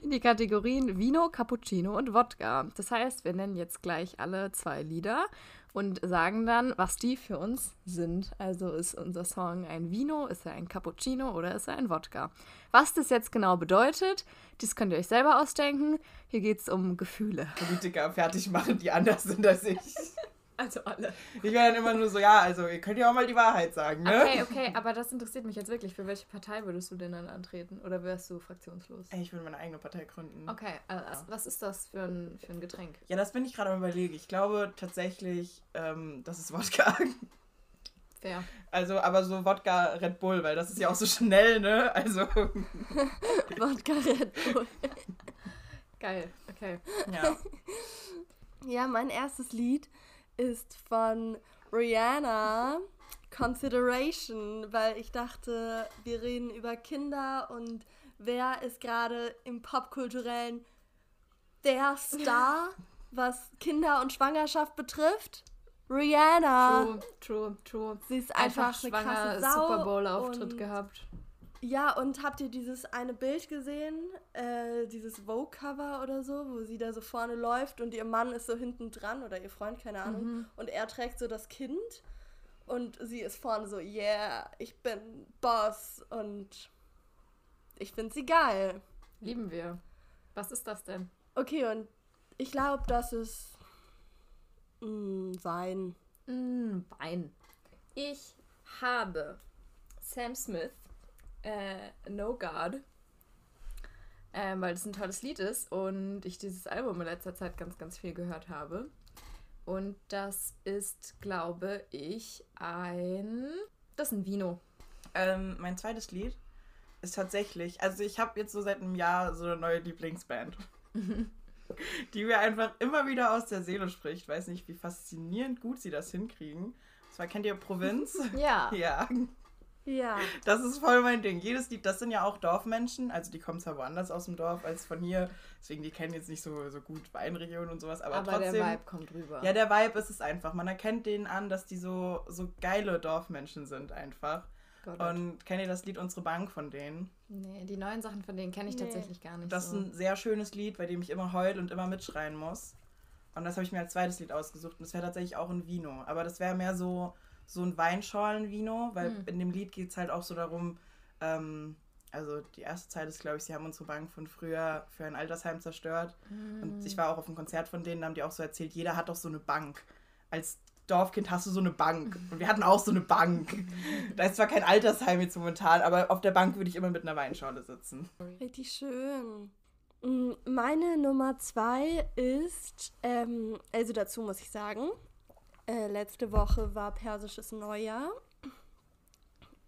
in die Kategorien Vino, Cappuccino und Wodka. Das heißt, wir nennen jetzt gleich alle zwei Lieder und sagen dann, was die für uns sind. Also ist unser Song ein Vino, ist er ein Cappuccino oder ist er ein Wodka? Was das jetzt genau bedeutet, das könnt ihr euch selber ausdenken. Hier geht es um Gefühle. Politiker fertig machen, die anders sind als ich. Also alle. Ich wäre dann immer nur so, ja, also ihr könnt ja auch mal die Wahrheit sagen, ne? Okay, okay, aber das interessiert mich jetzt wirklich. Für welche Partei würdest du denn dann antreten? Oder wärst du fraktionslos? Ich will meine eigene Partei gründen. Okay, also was ist das für ein, für ein Getränk? Ja, das bin ich gerade am überlegen. Ich glaube tatsächlich, ähm, das ist Wodka. Fair. Also, aber so Wodka Red Bull, weil das ist ja auch so schnell, ne? Also, Wodka Red Bull. Geil, okay. ja. Ja, mein erstes Lied ist von Rihanna. Consideration, weil ich dachte, wir reden über Kinder und wer ist gerade im popkulturellen der Star, was Kinder und Schwangerschaft betrifft? Rihanna. True, true, true. Sie ist einfach, Einfach eine schwanger krasse Sau Super Bowl-Auftritt und- gehabt. Ja, und habt ihr dieses eine Bild gesehen? Äh, dieses Vogue-Cover oder so, wo sie da so vorne läuft und ihr Mann ist so hinten dran oder ihr Freund, keine Ahnung. Mhm. Und er trägt so das Kind und sie ist vorne so, yeah, ich bin Boss und ich finde sie geil. Lieben wir. Was ist das denn? Okay, und ich glaube, das ist mh, Wein. Mm, Wein. Ich habe Sam Smith, äh, No God, ähm, weil das ein tolles Lied ist und ich dieses Album in letzter Zeit ganz, ganz viel gehört habe. Und das ist, glaube ich, ein. Das ist ein Vino. Ähm, mein zweites Lied ist tatsächlich, also ich habe jetzt so seit einem Jahr so eine neue Lieblingsband, die mir einfach immer wieder aus der Seele spricht. Weiß nicht, wie faszinierend gut sie das hinkriegen. Und zwar kennt ihr Provinz? Ja. ja, Ja. das ist voll mein Ding. Jedes Lied, das sind ja auch Dorfmenschen, also die kommen zwar woanders aus dem Dorf als von hier, deswegen die kennen jetzt nicht so, so gut Weinregionen und sowas, aber, Aber, trotzdem. der Vibe kommt rüber. Ja, der Vibe ist es einfach. Man erkennt denen an, dass die so, so geile Dorfmenschen sind einfach. Gott. Und kennt ihr das Lied Unsere Bank von denen? nee, die neuen Sachen von denen kenne ich Nee. tatsächlich gar nicht. Das ist so. ein sehr schönes Lied, bei dem ich immer heul und immer mitschreien muss. Und das habe ich mir als zweites Lied ausgesucht. Und das wäre tatsächlich auch ein Vino. Aber das wäre mehr so, so ein Weinschorlen-Vino, weil Hm. in dem Lied geht es halt auch so darum, ähm, also die erste Zeit ist, glaube ich, sie haben unsere Bank von früher für ein Altersheim zerstört. Mm. Und ich war auch auf einem Konzert von denen, da haben die auch so erzählt, jeder hat doch so eine Bank. Als Dorfkind hast du so eine Bank. Und wir hatten auch so eine Bank. Da ist zwar kein Altersheim jetzt momentan, aber auf der Bank würde ich immer mit einer Weinschorle sitzen. Richtig schön. Mm, Meine Nummer zwei ist, ähm, also dazu muss ich sagen, äh, letzte Woche war persisches Neujahr.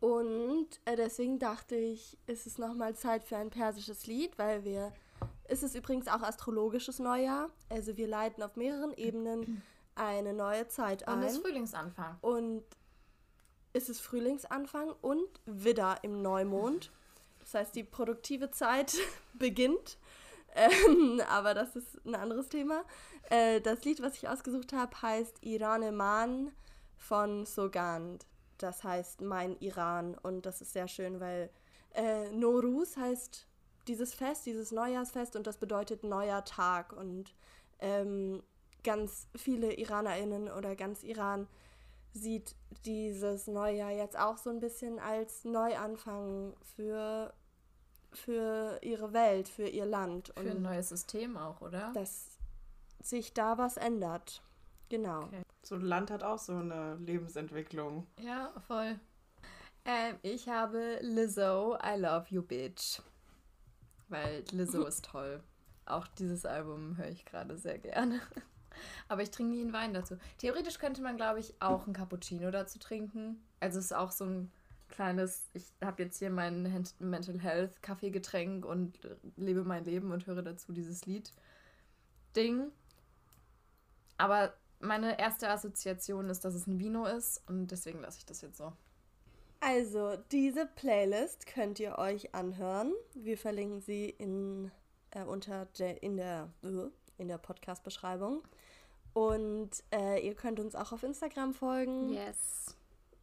Und äh, deswegen dachte ich, ist es nochmal Zeit für ein persisches Lied, weil wir, es ist übrigens auch astrologisches Neujahr. Also wir leiten auf mehreren Ebenen eine neue Zeit ein. Und es ist Frühlingsanfang. Und es ist Frühlingsanfang und Widder im Neumond. Das heißt, die produktive Zeit beginnt. Ähm, aber das ist ein anderes Thema. Äh, das Lied, was ich ausgesucht habe, heißt Iraneman von Sogand. Das heißt Mein Iran. Und das ist sehr schön, weil äh, Norus heißt dieses Fest, dieses Neujahrsfest und das bedeutet neuer Tag. Und ähm, ganz viele IranerInnen oder ganz Iran sieht dieses Neujahr jetzt auch so ein bisschen als Neuanfang für, für ihre Welt, für ihr Land. Für ein neues System auch, oder? dass sich da was ändert. Genau. Okay. So ein Land hat auch so eine Lebensentwicklung. Ja, voll. Ähm, ich habe Lizzo, I Love You Bitch. Weil Lizzo ist toll. Auch dieses Album höre ich gerade sehr gerne. Aber ich trinke nie einen Wein dazu. Theoretisch könnte man, glaube ich, auch einen Cappuccino dazu trinken. Also es ist auch so ein kleines, ich habe jetzt hier mein Mental Health Kaffeegetränk und lebe mein Leben und höre dazu dieses Lied. Ding. Aber meine erste Assoziation ist, dass es ein Vino ist und deswegen lasse ich das jetzt so. Also, diese Playlist könnt ihr euch anhören. Wir verlinken sie in, äh, unter der, in der, äh, in der Podcast-Beschreibung. Und äh, ihr könnt uns auch auf Instagram folgen. Yes.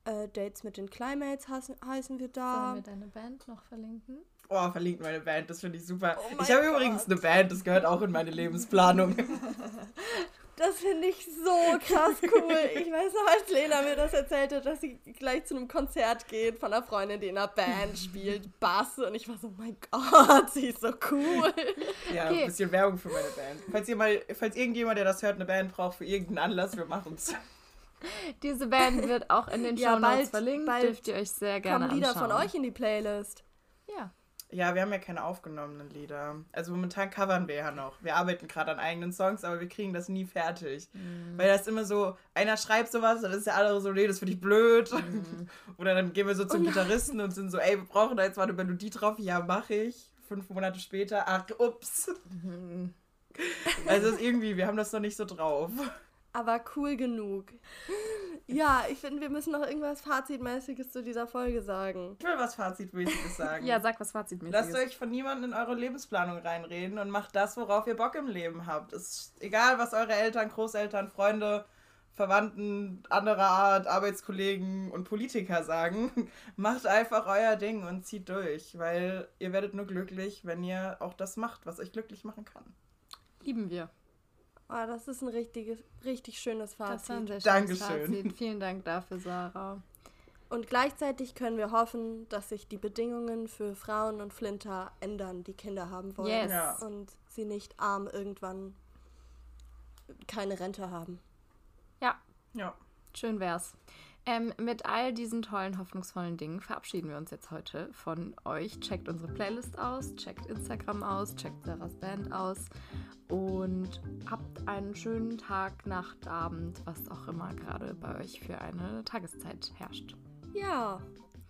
Äh, Dates mit den Climates heißen, heißen wir da. Sollen wir deine Band noch verlinken? Oh, verlinkt meine Band, das finde ich super. Oh ich habe übrigens eine Band, das gehört auch in meine Lebensplanung. Das finde ich so krass cool. Ich weiß noch, als Lena mir das erzählt hat, dass sie gleich zu einem Konzert geht von einer Freundin, die in einer Band spielt, Bass. Und ich war so, mein Gott, sie ist so cool. Ja, Okay. ein bisschen Werbung für meine Band. Falls ihr mal, falls irgendjemand, der das hört, eine Band braucht für irgendeinen Anlass, wir machen es. Diese Band wird auch in den Ja, Show Notes verlinkt. bald Dürft ihr euch sehr gerne Kommen Lieder anschauen. von euch in die Playlist. Ja. Ja, wir haben ja keine aufgenommenen Lieder. Also momentan covern wir ja noch. Wir arbeiten gerade an eigenen Songs, aber wir kriegen das nie fertig. Mhm. Weil das immer so, einer schreibt sowas, dann ist der andere so, nee, das finde ich blöd. Mhm. Oder dann gehen wir so zum Oh. Gitarristen und sind so, ey, wir brauchen da jetzt mal eine Melodie drauf. Ja, mache ich. Fünf Monate später, ach, ups. Mhm. Also ist irgendwie, wir haben das noch nicht so drauf. Aber cool genug. Ja, ich finde, wir müssen noch irgendwas Fazitmäßiges zu dieser Folge sagen. Ich will was Fazitmäßiges sagen. Ja, sag was Fazitmäßiges. Lasst euch von niemandem in eure Lebensplanung reinreden und macht das, worauf ihr Bock im Leben habt. Es ist egal, was eure Eltern, Großeltern, Freunde, Verwandten anderer Art, Arbeitskollegen und Politiker sagen. macht einfach euer Ding und zieht durch, weil ihr werdet nur glücklich, wenn ihr auch das macht, was euch glücklich machen kann. Lieben wir. Oh, das ist ein richtiges, richtig schönes Fazit. Das war ein sehr schönes Dankeschön. Fazit. Vielen Dank dafür, Sarah. Und gleichzeitig können wir hoffen, dass sich die Bedingungen für Frauen und Flinter ändern, die Kinder haben wollen. Yes. Ja. Und sie nicht arm irgendwann keine Rente haben. Ja, Ja. schön wär's. Ähm, mit all diesen tollen, hoffnungsvollen Dingen verabschieden wir uns jetzt heute von euch. Checkt unsere Playlist aus, checkt Instagram aus, checkt Sarahs Band aus und habt einen schönen Tag, Nacht, Abend, was auch immer gerade bei euch für eine Tageszeit herrscht. Ja.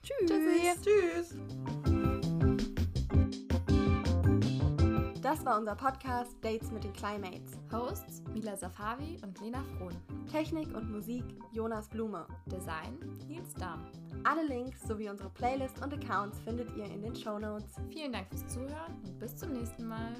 Tschüss. Tschüssi. Tschüss. Das war unser Podcast Dates mit den Climates. Hosts Mila Safavi und Lena Frohn. Technik und Musik Jonas Blume. Design Nils Dahm. Alle Links sowie unsere Playlist und Accounts findet ihr in den Shownotes. Vielen Dank fürs Zuhören und bis zum nächsten Mal.